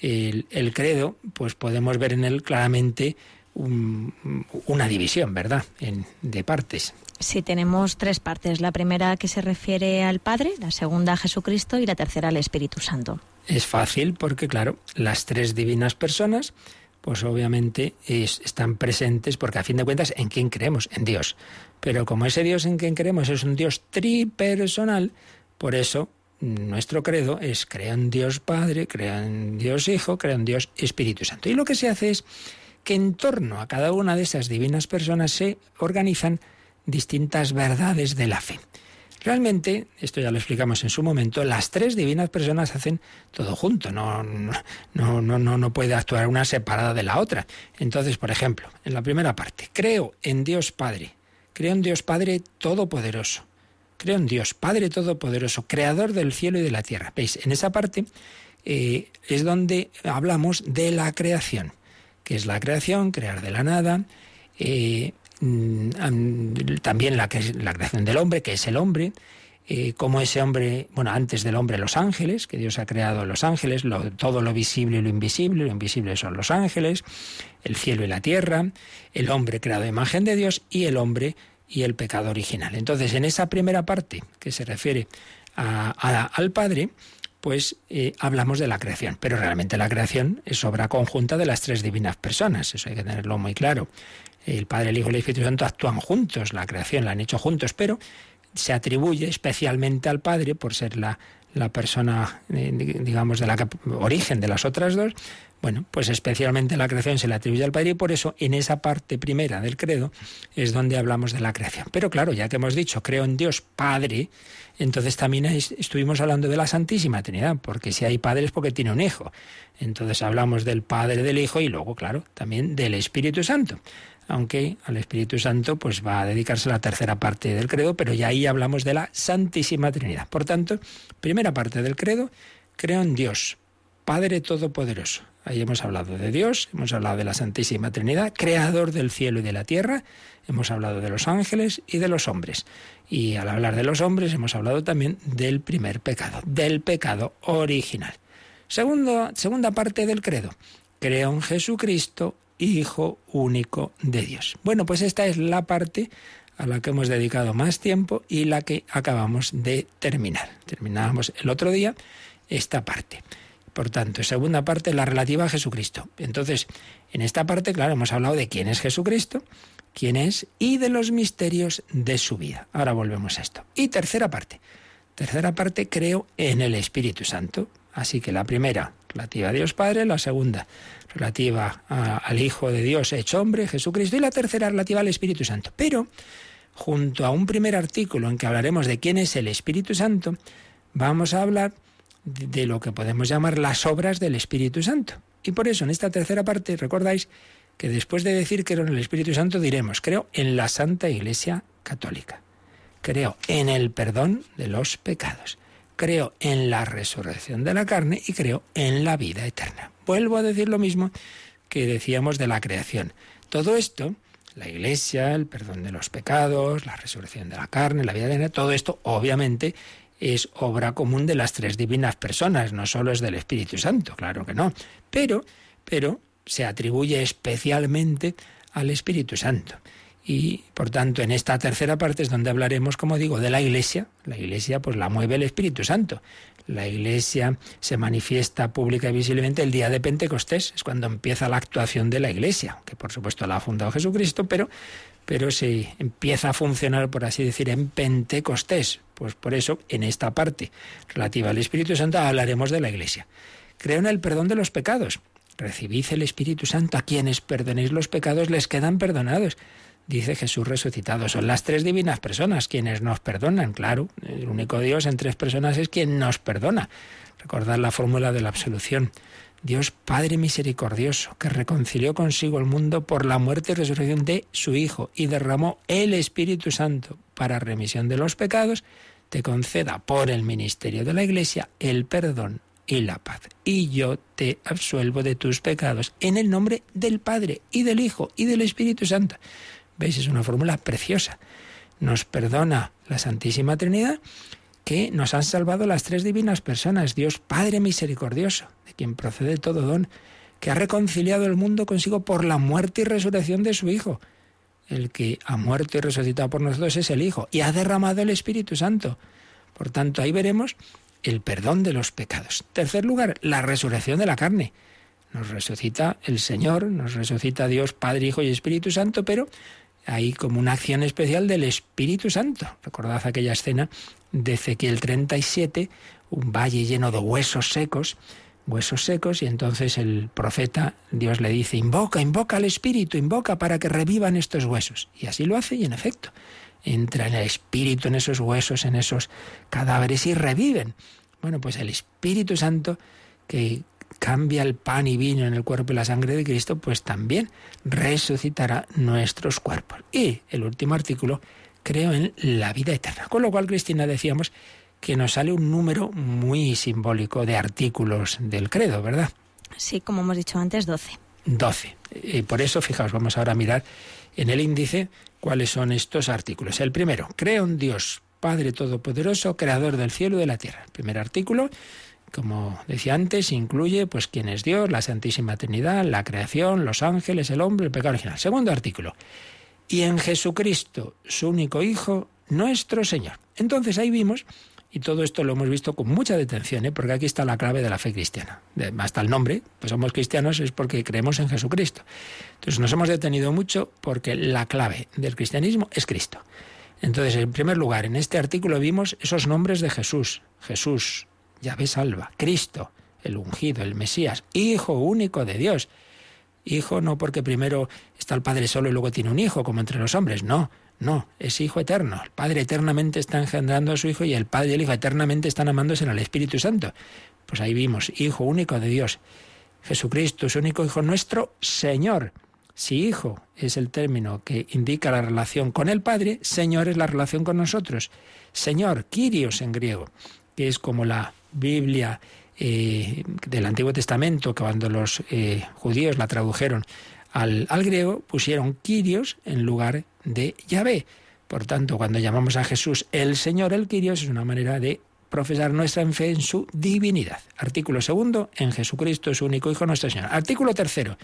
el, credo, pues podemos ver en él claramente una división, ¿verdad?, en, de partes.
Sí, tenemos tres partes. La primera que se refiere al Padre, la segunda a Jesucristo y la tercera al Espíritu Santo.
Es fácil porque, claro, las tres divinas personas, pues obviamente están presentes porque a fin de cuentas, ¿en quién creemos? En Dios. Pero como ese Dios en quien creemos es un Dios tripersonal, por eso nuestro credo es creo en Dios Padre, creo en Dios Hijo, creo en Dios Espíritu Santo. Y lo que se hace es que en torno a cada una de esas divinas personas se organizan distintas verdades de la fe. Realmente, esto ya lo explicamos en su momento, las tres divinas personas hacen todo junto, no, no, no, no puede actuar una separada de la otra. Entonces, por ejemplo, en la primera parte, creo en Dios Padre, creo en Dios Padre Todopoderoso, Creo en Dios, Padre Todopoderoso, Creador del cielo y de la tierra. ¿Veis? En esa parte eh, es donde hablamos de la creación, que es la creación, crear de la nada, eh, mm, también la, la, creación del hombre, que es el hombre, eh, como ese hombre, bueno, antes del hombre los ángeles, que Dios ha creado los ángeles, todo lo visible y lo invisible, lo invisible son los ángeles, el cielo y la tierra, el hombre creado a imagen de Dios y el hombre y el pecado original. Entonces, en esa primera parte que se refiere al Padre, pues eh, hablamos de la creación, pero realmente la creación es obra conjunta de las tres divinas personas, eso hay que tenerlo muy claro. El Padre, el Hijo y el Espíritu Santo actúan juntos, la creación la han hecho juntos, pero se atribuye especialmente al Padre por ser la, la persona, eh, digamos, de la origen de las otras dos, bueno, pues especialmente la creación se le atribuye al Padre y por eso en esa parte primera del credo es donde hablamos de la creación. Pero claro, ya que hemos dicho creo en Dios Padre, entonces también estuvimos hablando de la Santísima Trinidad, porque si hay padre es porque tiene un hijo. Entonces hablamos del Padre, del Hijo y luego, claro, también del Espíritu Santo. Aunque al Espíritu Santo pues va a dedicarse la tercera parte del credo, pero ya ahí hablamos de la Santísima Trinidad. Por tanto, primera parte del credo, creo en Dios, Padre Todopoderoso. Ahí hemos hablado de Dios, hemos hablado de la Santísima Trinidad, creador del cielo y de la tierra, hemos hablado de los ángeles y de los hombres. Y al hablar de los hombres hemos hablado también del primer pecado, del pecado original. Segundo, segunda parte del credo. Creo en Jesucristo, Hijo único de Dios. Bueno, pues esta es la parte a la que hemos dedicado más tiempo y la que acabamos de terminar. Terminábamos el otro día esta parte. Por tanto, segunda parte, la relativa a Jesucristo. Entonces, en esta parte, claro, hemos hablado de quién es Jesucristo, quién es y de los misterios de su vida. Ahora volvemos a esto. Y tercera parte. Tercera parte, creo en el Espíritu Santo. Así que la primera, relativa a Dios Padre, la segunda, relativa al Hijo de Dios hecho hombre, Jesucristo, y la tercera, relativa al Espíritu Santo. Pero, junto a un primer artículo en que hablaremos de quién es el Espíritu Santo, vamos a hablar de lo que podemos llamar las obras del Espíritu Santo. Y por eso en esta tercera parte recordáis que después de decir que en el Espíritu Santo diremos, creo en la Santa Iglesia Católica, creo en el perdón de los pecados, creo en la resurrección de la carne y creo en la vida eterna. Vuelvo a decir lo mismo que decíamos de la creación. Todo esto, la Iglesia, el perdón de los pecados, la resurrección de la carne, la vida eterna, todo esto obviamente es obra común de las tres divinas personas, no solo es del Espíritu Santo, claro que no, pero, pero se atribuye especialmente al Espíritu Santo. Y por tanto, en esta tercera parte es donde hablaremos, como digo, de la Iglesia. La Iglesia pues la mueve el Espíritu Santo. La Iglesia se manifiesta pública y visiblemente el día de Pentecostés, es cuando empieza la actuación de la Iglesia, que por supuesto la ha fundado Jesucristo, pero, pero se empieza a funcionar, por así decir, en Pentecostés. Pues por eso, en esta parte relativa al Espíritu Santo, hablaremos de la Iglesia. Creo en el perdón de los pecados. Recibid el Espíritu Santo. A quienes perdonéis los pecados les quedan perdonados. Dice Jesús resucitado. Son las tres divinas personas quienes nos perdonan. Claro, el único Dios en tres personas es quien nos perdona. Recordad la fórmula de la absolución. Dios Padre misericordioso, que reconcilió consigo el mundo por la muerte y resurrección de su Hijo y derramó el Espíritu Santo para remisión de los pecados, te conceda por el ministerio de la Iglesia el perdón y la paz. Y yo te absuelvo de tus pecados en el nombre del Padre y del Hijo y del Espíritu Santo. ¿Veis? Es una fórmula preciosa. Nos perdona la Santísima Trinidad que nos han salvado las tres divinas personas, Dios Padre misericordioso, de quien procede todo don, que ha reconciliado el mundo consigo por la muerte y resurrección de su Hijo. El que ha muerto y resucitado por nosotros es el Hijo, y ha derramado el Espíritu Santo. Por tanto, ahí veremos el perdón de los pecados. Tercer lugar, la resurrección de la carne. Nos resucita el Señor, nos resucita Dios, Padre, Hijo y Espíritu Santo, pero hay como una acción especial del Espíritu Santo. Recordad aquella escena de Ezequiel 37, un valle lleno de huesos secos, huesos secos, y entonces el profeta, Dios le dice, invoca, invoca al Espíritu, invoca para que revivan estos huesos. Y así lo hace, y en efecto, entra en el Espíritu, en esos huesos, en esos cadáveres, y reviven. Bueno, pues el Espíritu Santo que cambia el pan y vino en el cuerpo y la sangre de Cristo, pues también resucitará nuestros cuerpos. Y el último artículo, creo en la vida eterna. Con lo cual, Cristina, decíamos que nos sale un número muy simbólico de artículos del credo, ¿verdad?
Sí, como hemos dicho antes, 12.
12. Y por eso, fijaos, vamos ahora a mirar en el índice cuáles son estos artículos. El primero, creo en Dios, Padre Todopoderoso, Creador del cielo y de la tierra. El primer artículo, como decía antes, incluye pues quién es Dios, la Santísima Trinidad, la creación, los ángeles, el hombre, el pecado original. Segundo artículo. Y en Jesucristo, su único Hijo, nuestro Señor. Entonces ahí vimos, y todo esto lo hemos visto con mucha detención, ¿eh? porque aquí está la clave de la fe cristiana. Hasta el nombre, pues somos cristianos es porque creemos en Jesucristo. Entonces nos hemos detenido mucho porque la clave del cristianismo es Cristo. Entonces, en primer lugar, en este artículo vimos esos nombres de Jesús. Jesús, Yahvé salva, Cristo, el ungido, el Mesías, Hijo único de Dios. Hijo no porque primero está el Padre solo y luego tiene un hijo, como entre los hombres, no, no, es Hijo eterno. El Padre eternamente está engendrando a su Hijo y el Padre y el Hijo eternamente están amándose en el Espíritu Santo. Pues ahí vimos, Hijo único de Dios. Jesucristo, su único Hijo nuestro, Señor. Si Hijo es el término que indica la relación con el Padre, Señor es la relación con nosotros. Señor, Kyrios en griego, que es como la Biblia eh, del Antiguo Testamento, que cuando los eh, judíos la tradujeron al, al, griego, pusieron Kyrios en lugar de Yahvé. Por tanto, cuando llamamos a Jesús el Señor, el Kyrios, es una manera de profesar nuestra fe en su divinidad. Artículo segundo, en Jesucristo, su único Hijo, nuestro Señor. Artículo tercero,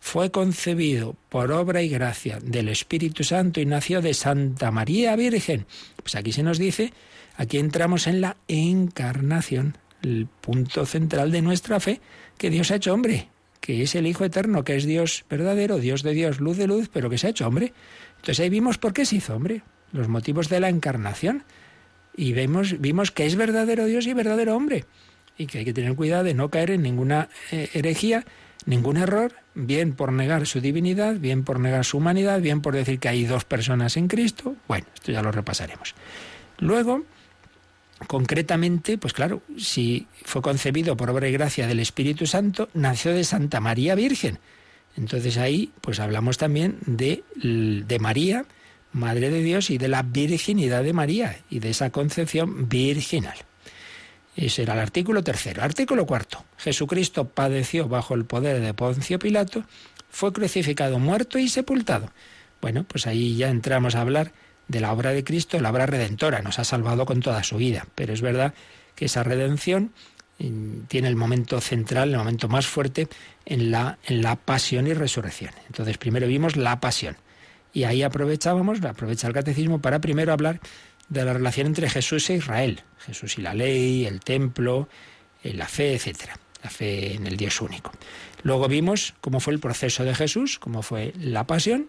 fue concebido por obra y gracia del Espíritu Santo y nació de Santa María Virgen. Pues aquí se nos dice, aquí entramos en la encarnación, el punto central de nuestra fe, que Dios ha hecho hombre, que es el Hijo Eterno, que es Dios verdadero, Dios de Dios, luz de luz, pero que se ha hecho hombre. Entonces ahí vimos por qué se hizo hombre, los motivos de la encarnación. Y vemos, vimos que es verdadero Dios y verdadero hombre. Y que hay que tener cuidado de no caer en ninguna eh, herejía, ningún error, bien por negar su divinidad, bien por negar su humanidad, bien por decir que hay dos personas en Cristo. Bueno, esto ya lo repasaremos. Luego, concretamente, pues claro, si fue concebido por obra y gracia del Espíritu Santo, nació de Santa María Virgen. Entonces ahí, pues hablamos también de, de María, Madre de Dios, y de la virginidad de María, y de esa concepción virginal. Ese era el artículo tercero. Artículo cuarto. Jesucristo padeció bajo el poder de Poncio Pilato, fue crucificado, muerto y sepultado. Bueno, pues ahí ya entramos a hablar de la obra de Cristo, la obra redentora. Nos ha salvado con toda su vida. Pero es verdad que esa redención mm, tiene el momento central, el momento más fuerte en la, en la pasión y resurrección. Entonces, primero vimos la pasión. Y ahí aprovechábamos, aprovecha el catecismo para primero hablar de la relación entre Jesús e Israel, Jesús y la ley, el templo, eh, la fe, etcétera, la fe en el Dios único. Luego vimos cómo fue el proceso de Jesús, cómo fue la pasión,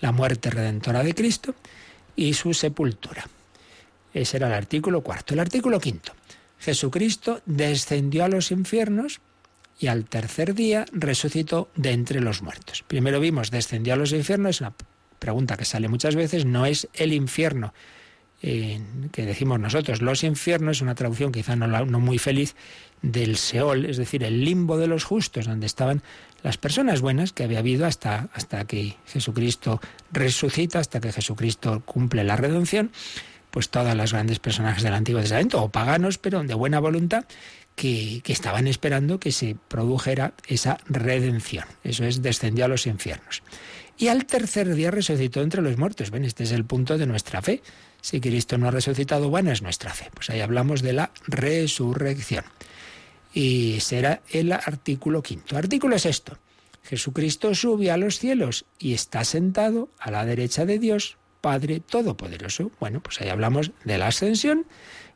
la muerte redentora de Cristo y su sepultura. Ese era el artículo cuarto. El artículo quinto. Jesucristo descendió a los infiernos y al tercer día resucitó de entre los muertos. Primero vimos descendió a los infiernos, es una pregunta que sale muchas veces, no es el infierno eh, que decimos nosotros. Los infiernos es una traducción quizá no, no muy feliz del Seol, es decir, el limbo de los justos, donde estaban las personas buenas que había habido hasta, hasta que Jesucristo resucita, hasta que Jesucristo cumple la redención, pues todas las grandes personajes del Antiguo Testamento, o paganos, pero de buena voluntad, que, que, estaban esperando que se produjera esa redención. Eso es, descendió a los infiernos. Y al tercer día resucitó entre los muertos. Ven, este es el punto de nuestra fe. Si Cristo no ha resucitado, buena es nuestra fe. Pues ahí hablamos de la resurrección y será el artículo quinto. Artículo es esto. Jesucristo sube a los cielos y está sentado a la derecha de Dios, Padre Todopoderoso. Bueno, pues ahí hablamos de la ascensión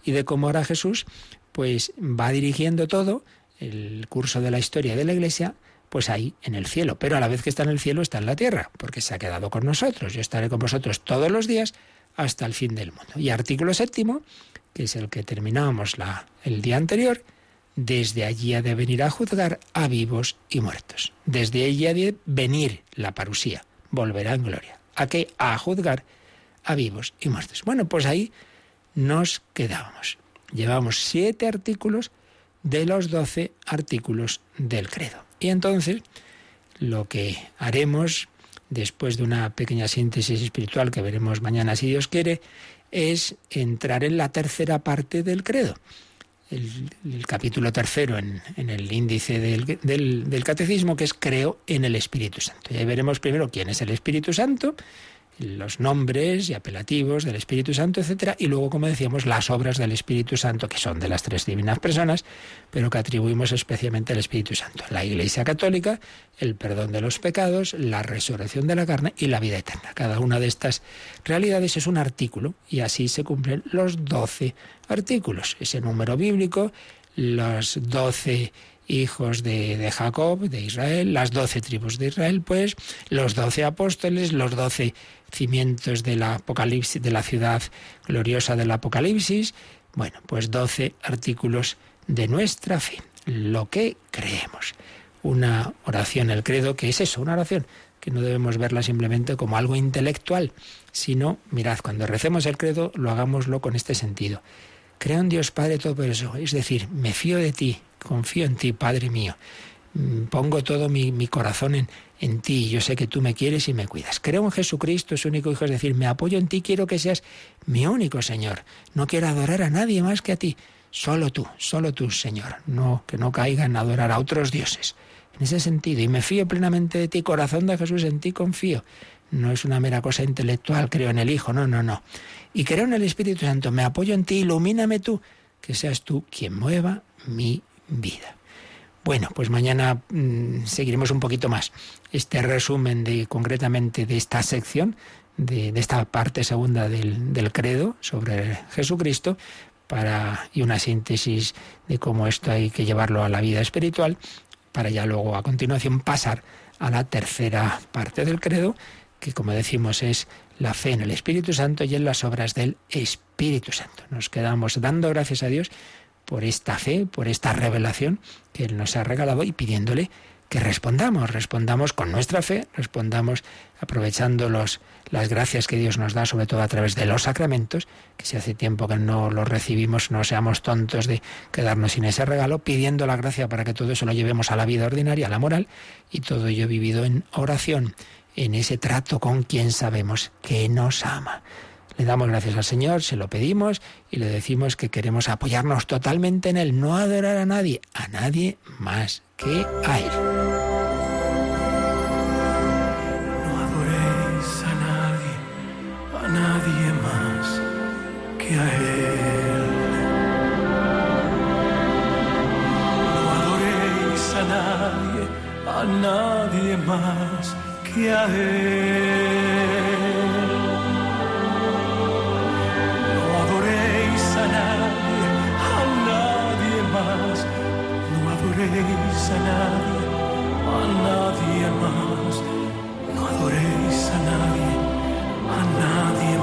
y de cómo ahora Jesús pues va dirigiendo todo el curso de la historia de la Iglesia pues ahí en el cielo, pero a la vez que está en el cielo está en la tierra, porque se ha quedado con nosotros. Yo estaré con vosotros todos los días hasta el fin del mundo. Y artículo séptimo, que es el que terminábamos la, el día anterior, desde allí ha de venir a juzgar a vivos y muertos. Desde allí ha de venir la parusía, volverá en gloria. ¿A qué? A juzgar a vivos y muertos. Bueno, pues ahí nos quedábamos. Llevamos siete artículos de los doce artículos del credo. Y entonces lo que haremos, después de una pequeña síntesis espiritual que veremos mañana si Dios quiere, es entrar en la tercera parte del credo el, capítulo tercero en, el índice del, del, catecismo, que es creo en el Espíritu Santo. Y ahí veremos primero quién es el Espíritu Santo, los nombres y apelativos del Espíritu Santo, etcétera, y luego, como decíamos, las obras del Espíritu Santo, que son de las tres divinas personas, pero que atribuimos especialmente al Espíritu Santo. La Iglesia Católica, el perdón de los pecados, la resurrección de la carne y la vida eterna. Cada una de estas realidades es un artículo, y así se cumplen los doce artículos. Ese número bíblico, los doce hijos de, Jacob, de Israel, las doce tribus de Israel, pues, los doce apóstoles, los doce cimientos del Apocalipsis, de la ciudad gloriosa del Apocalipsis, bueno, pues doce artículos de nuestra fe, lo que creemos. Una oración, el credo, que es eso, una oración, que no debemos verla simplemente como algo intelectual, sino, mirad, cuando recemos el credo, lo hagámoslo con este sentido. Creo en Dios Padre Todopoderoso, es decir, me fío de ti, confío en ti, Padre mío. Mm, pongo todo mi, corazón en, en ti, yo sé que tú me quieres y me cuidas. Creo en Jesucristo, su único hijo, es decir, me apoyo en ti, quiero que seas mi único Señor. No quiero adorar a nadie más que a ti. Solo tú, solo tú, Señor. No, que no caiga en adorar a otros dioses. En ese sentido, y me fío plenamente de ti, corazón de Jesús, en ti confío. No es una mera cosa intelectual, creo en el Hijo, no, no, no. Y creo en el Espíritu Santo, me apoyo en ti, ilumíname tú, que seas tú quien mueva mi vida. Bueno, pues mañana mm, seguiremos un poquito más este resumen de concretamente de esta sección, de, esta parte segunda del, del, credo sobre Jesucristo, para, y una síntesis de cómo esto hay que llevarlo a la vida espiritual, para ya luego a continuación pasar a la tercera parte del credo, que como decimos es la fe en el Espíritu Santo y en las obras del Espíritu Santo. Nos quedamos dando gracias a Dios por esta fe, por esta revelación que Él nos ha regalado y pidiéndole que respondamos, respondamos con nuestra fe, respondamos aprovechando los, las gracias que Dios nos da, sobre todo a través de los sacramentos, que si hace tiempo que no los recibimos, no seamos tontos de quedarnos sin ese regalo, pidiendo la gracia para que todo eso lo llevemos a la vida ordinaria, a la moral, y todo ello vivido en oración, en ese trato con quien sabemos que nos ama. Le damos gracias al Señor, se lo pedimos y le decimos que queremos apoyarnos totalmente en Él, no adorar a nadie, a nadie más que a Él.
No adoréis a nadie, a nadie más que a Él. No adoréis a nadie, a nadie más que a Él. A nadie, a nadie más. No adoréis a nadie, a nadie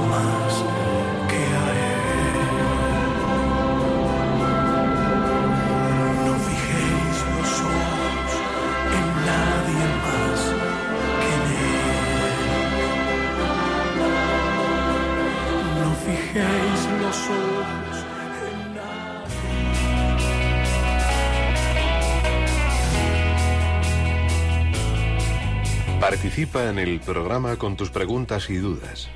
Participa en el programa con tus preguntas y dudas.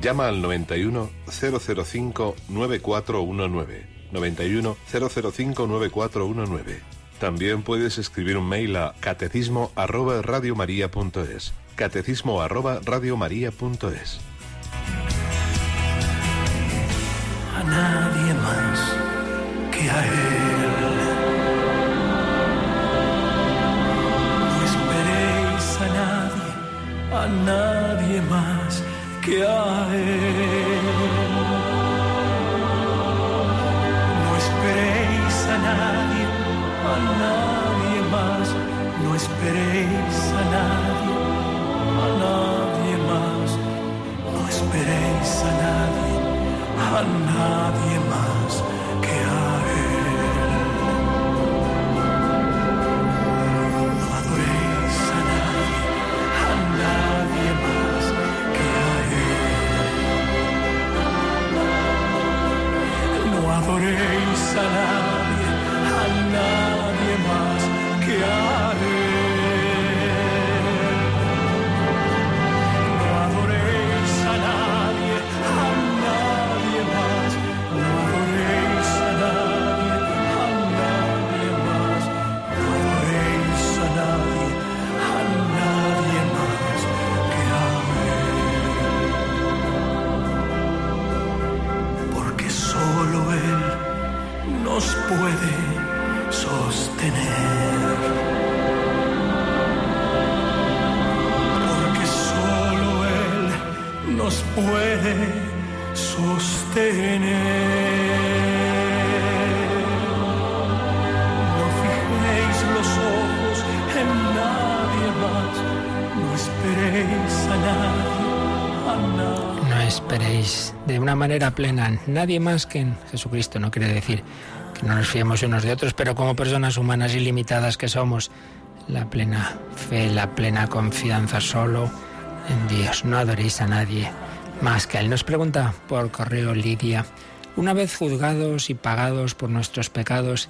Llama al 91 005 9419. 91 005 9419. También puedes escribir un mail a catecismo arroba radiomaria.es. Catecismo arroba radiomaria.es.
a nadie más que a Él. A nadie más que a Él. No esperéis a nadie, a nadie más. No esperéis a nadie, a nadie más. No esperéis a nadie, a nadie más Él. No
una manera plena nadie más que en Jesucristo. No quiere decir que no nos fiemos unos de otros, pero como personas humanas ilimitadas que somos, la plena fe, la plena confianza solo en Dios. No adoréis a nadie más que a Él. Nos pregunta por correo Lidia, una vez juzgados y pagados por nuestros pecados,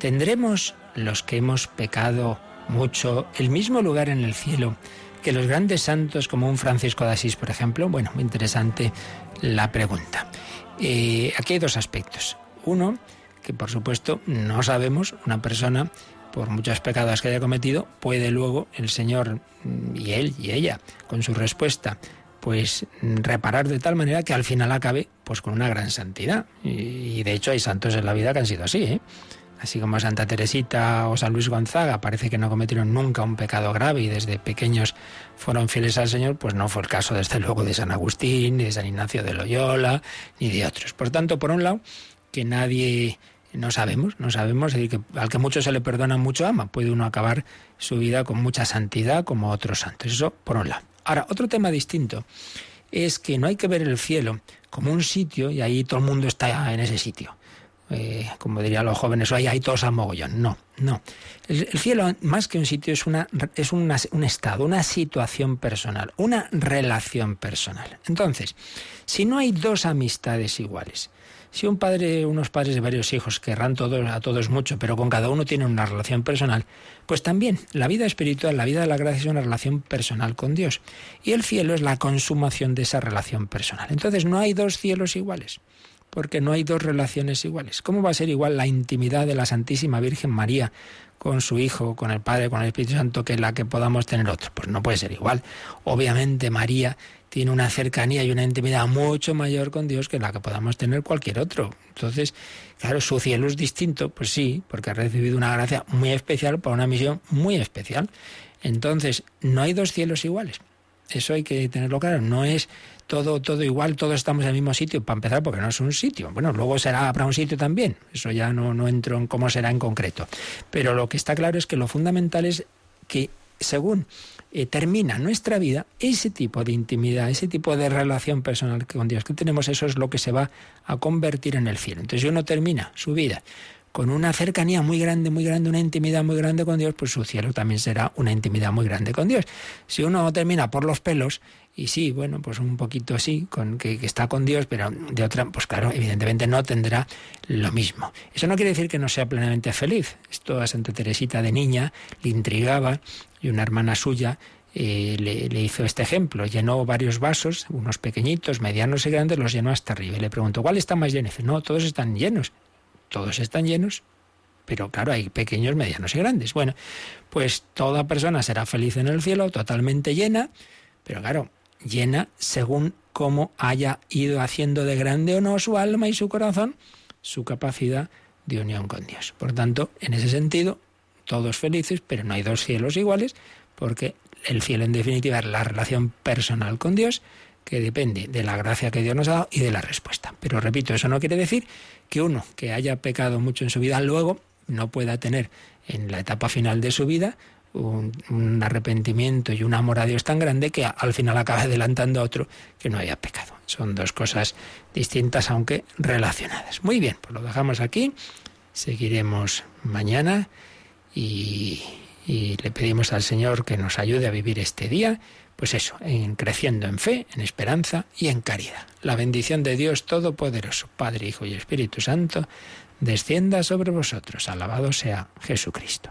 ¿tendremos los que hemos pecado mucho el mismo lugar en el cielo que los grandes santos como un Francisco de Asís, por ejemplo? Bueno, muy interesante la pregunta. Eh, aquí hay dos aspectos. Uno, que por supuesto no sabemos, una persona, por muchos pecados que haya cometido, puede luego el Señor mm, y él y ella, con su respuesta, pues mm, reparar de tal manera que al final acabe pues con una gran santidad. Y, y de hecho hay santos en la vida que han sido así, ¿eh? Así como Santa Teresita o San Luis Gonzaga parece que no cometieron nunca un pecado grave y desde pequeños fueron fieles al Señor, pues no fue el caso desde luego de San Agustín, ni de San Ignacio de Loyola, ni de otros. Por tanto, por un lado, que nadie no sabemos, no sabemos, que al que mucho se le perdona, mucho ama. Puede uno acabar su vida con mucha santidad como otros santos. Eso por un lado. Ahora, otro tema distinto es que no hay que ver el cielo como un sitio y ahí todo el mundo está en ese sitio. Eh, como dirían los jóvenes, ahí hay todos a mogollón. No, no. El, el cielo, más que un sitio, es, una, es un estado, una situación personal, una relación personal. Entonces, si no hay dos amistades iguales, si un padre, unos padres de varios hijos querrán todos, a todos mucho, pero con cada uno tienen una relación personal, pues también la vida espiritual, la vida de la gracia es una relación personal con Dios. Y el cielo es la consumación de esa relación personal. Entonces no hay dos cielos iguales, porque no hay dos relaciones iguales. ¿Cómo va a ser igual la intimidad de la Santísima Virgen María con su Hijo, con el Padre, con el Espíritu Santo, que la que podamos tener otros? Pues no puede ser igual. Obviamente María tiene una cercanía y una intimidad mucho mayor con Dios que la que podamos tener cualquier otro. Entonces, claro, su cielo es distinto, pues sí, porque ha recibido una gracia muy especial para una misión muy especial. Entonces, no hay dos cielos iguales. Eso hay que tenerlo claro. No es todo, todo igual, todos estamos en el mismo sitio, para empezar, porque no es un sitio. Bueno, luego será habrá un sitio también. Eso ya no, no entro en cómo será en concreto. Pero lo que está claro es que lo fundamental es que según eh, termina nuestra vida, ese tipo de intimidad, ese tipo de relación personal con Dios que tenemos, eso es lo que se va a convertir en el cielo. Entonces, uno termina su vida con una cercanía muy grande, muy grande, una intimidad muy grande con Dios, pues su cielo también será una intimidad muy grande con Dios. Si uno termina por los pelos, y sí, bueno, pues un poquito así, con que, está con Dios, pero de otra, pues claro, evidentemente no tendrá lo mismo. Eso no quiere decir que no sea plenamente feliz. Esto a Santa Teresita de niña le intrigaba y una hermana suya eh, le, le, hizo este ejemplo. Llenó varios vasos, unos pequeñitos, medianos y grandes, los llenó hasta arriba. Y le preguntó, ¿cuál está más lleno? Y dice, no, todos están llenos. Todos están llenos, pero claro, hay pequeños, medianos y grandes. Bueno, pues toda persona será feliz en el cielo, totalmente llena, pero claro, llena según cómo haya ido haciendo de grande o no su alma y su corazón, su capacidad de unión con Dios. Por tanto, en ese sentido, todos felices, pero no hay dos cielos iguales, porque el cielo en definitiva es la relación personal con Dios, que depende de la gracia que Dios nos ha dado y de la respuesta. Pero repito, eso no quiere decir que uno que haya pecado mucho en su vida luego no pueda tener en la etapa final de su vida un, arrepentimiento y un amor a Dios tan grande que al final acaba adelantando a otro que no haya pecado. Son dos cosas distintas aunque relacionadas. Muy bien, pues lo dejamos aquí. Seguiremos mañana y, y le pedimos al Señor que nos ayude a vivir este día pues eso, en creciendo en fe, en esperanza y en caridad. La bendición de Dios Todopoderoso, Padre, Hijo y Espíritu Santo, descienda sobre vosotros. Alabado sea Jesucristo.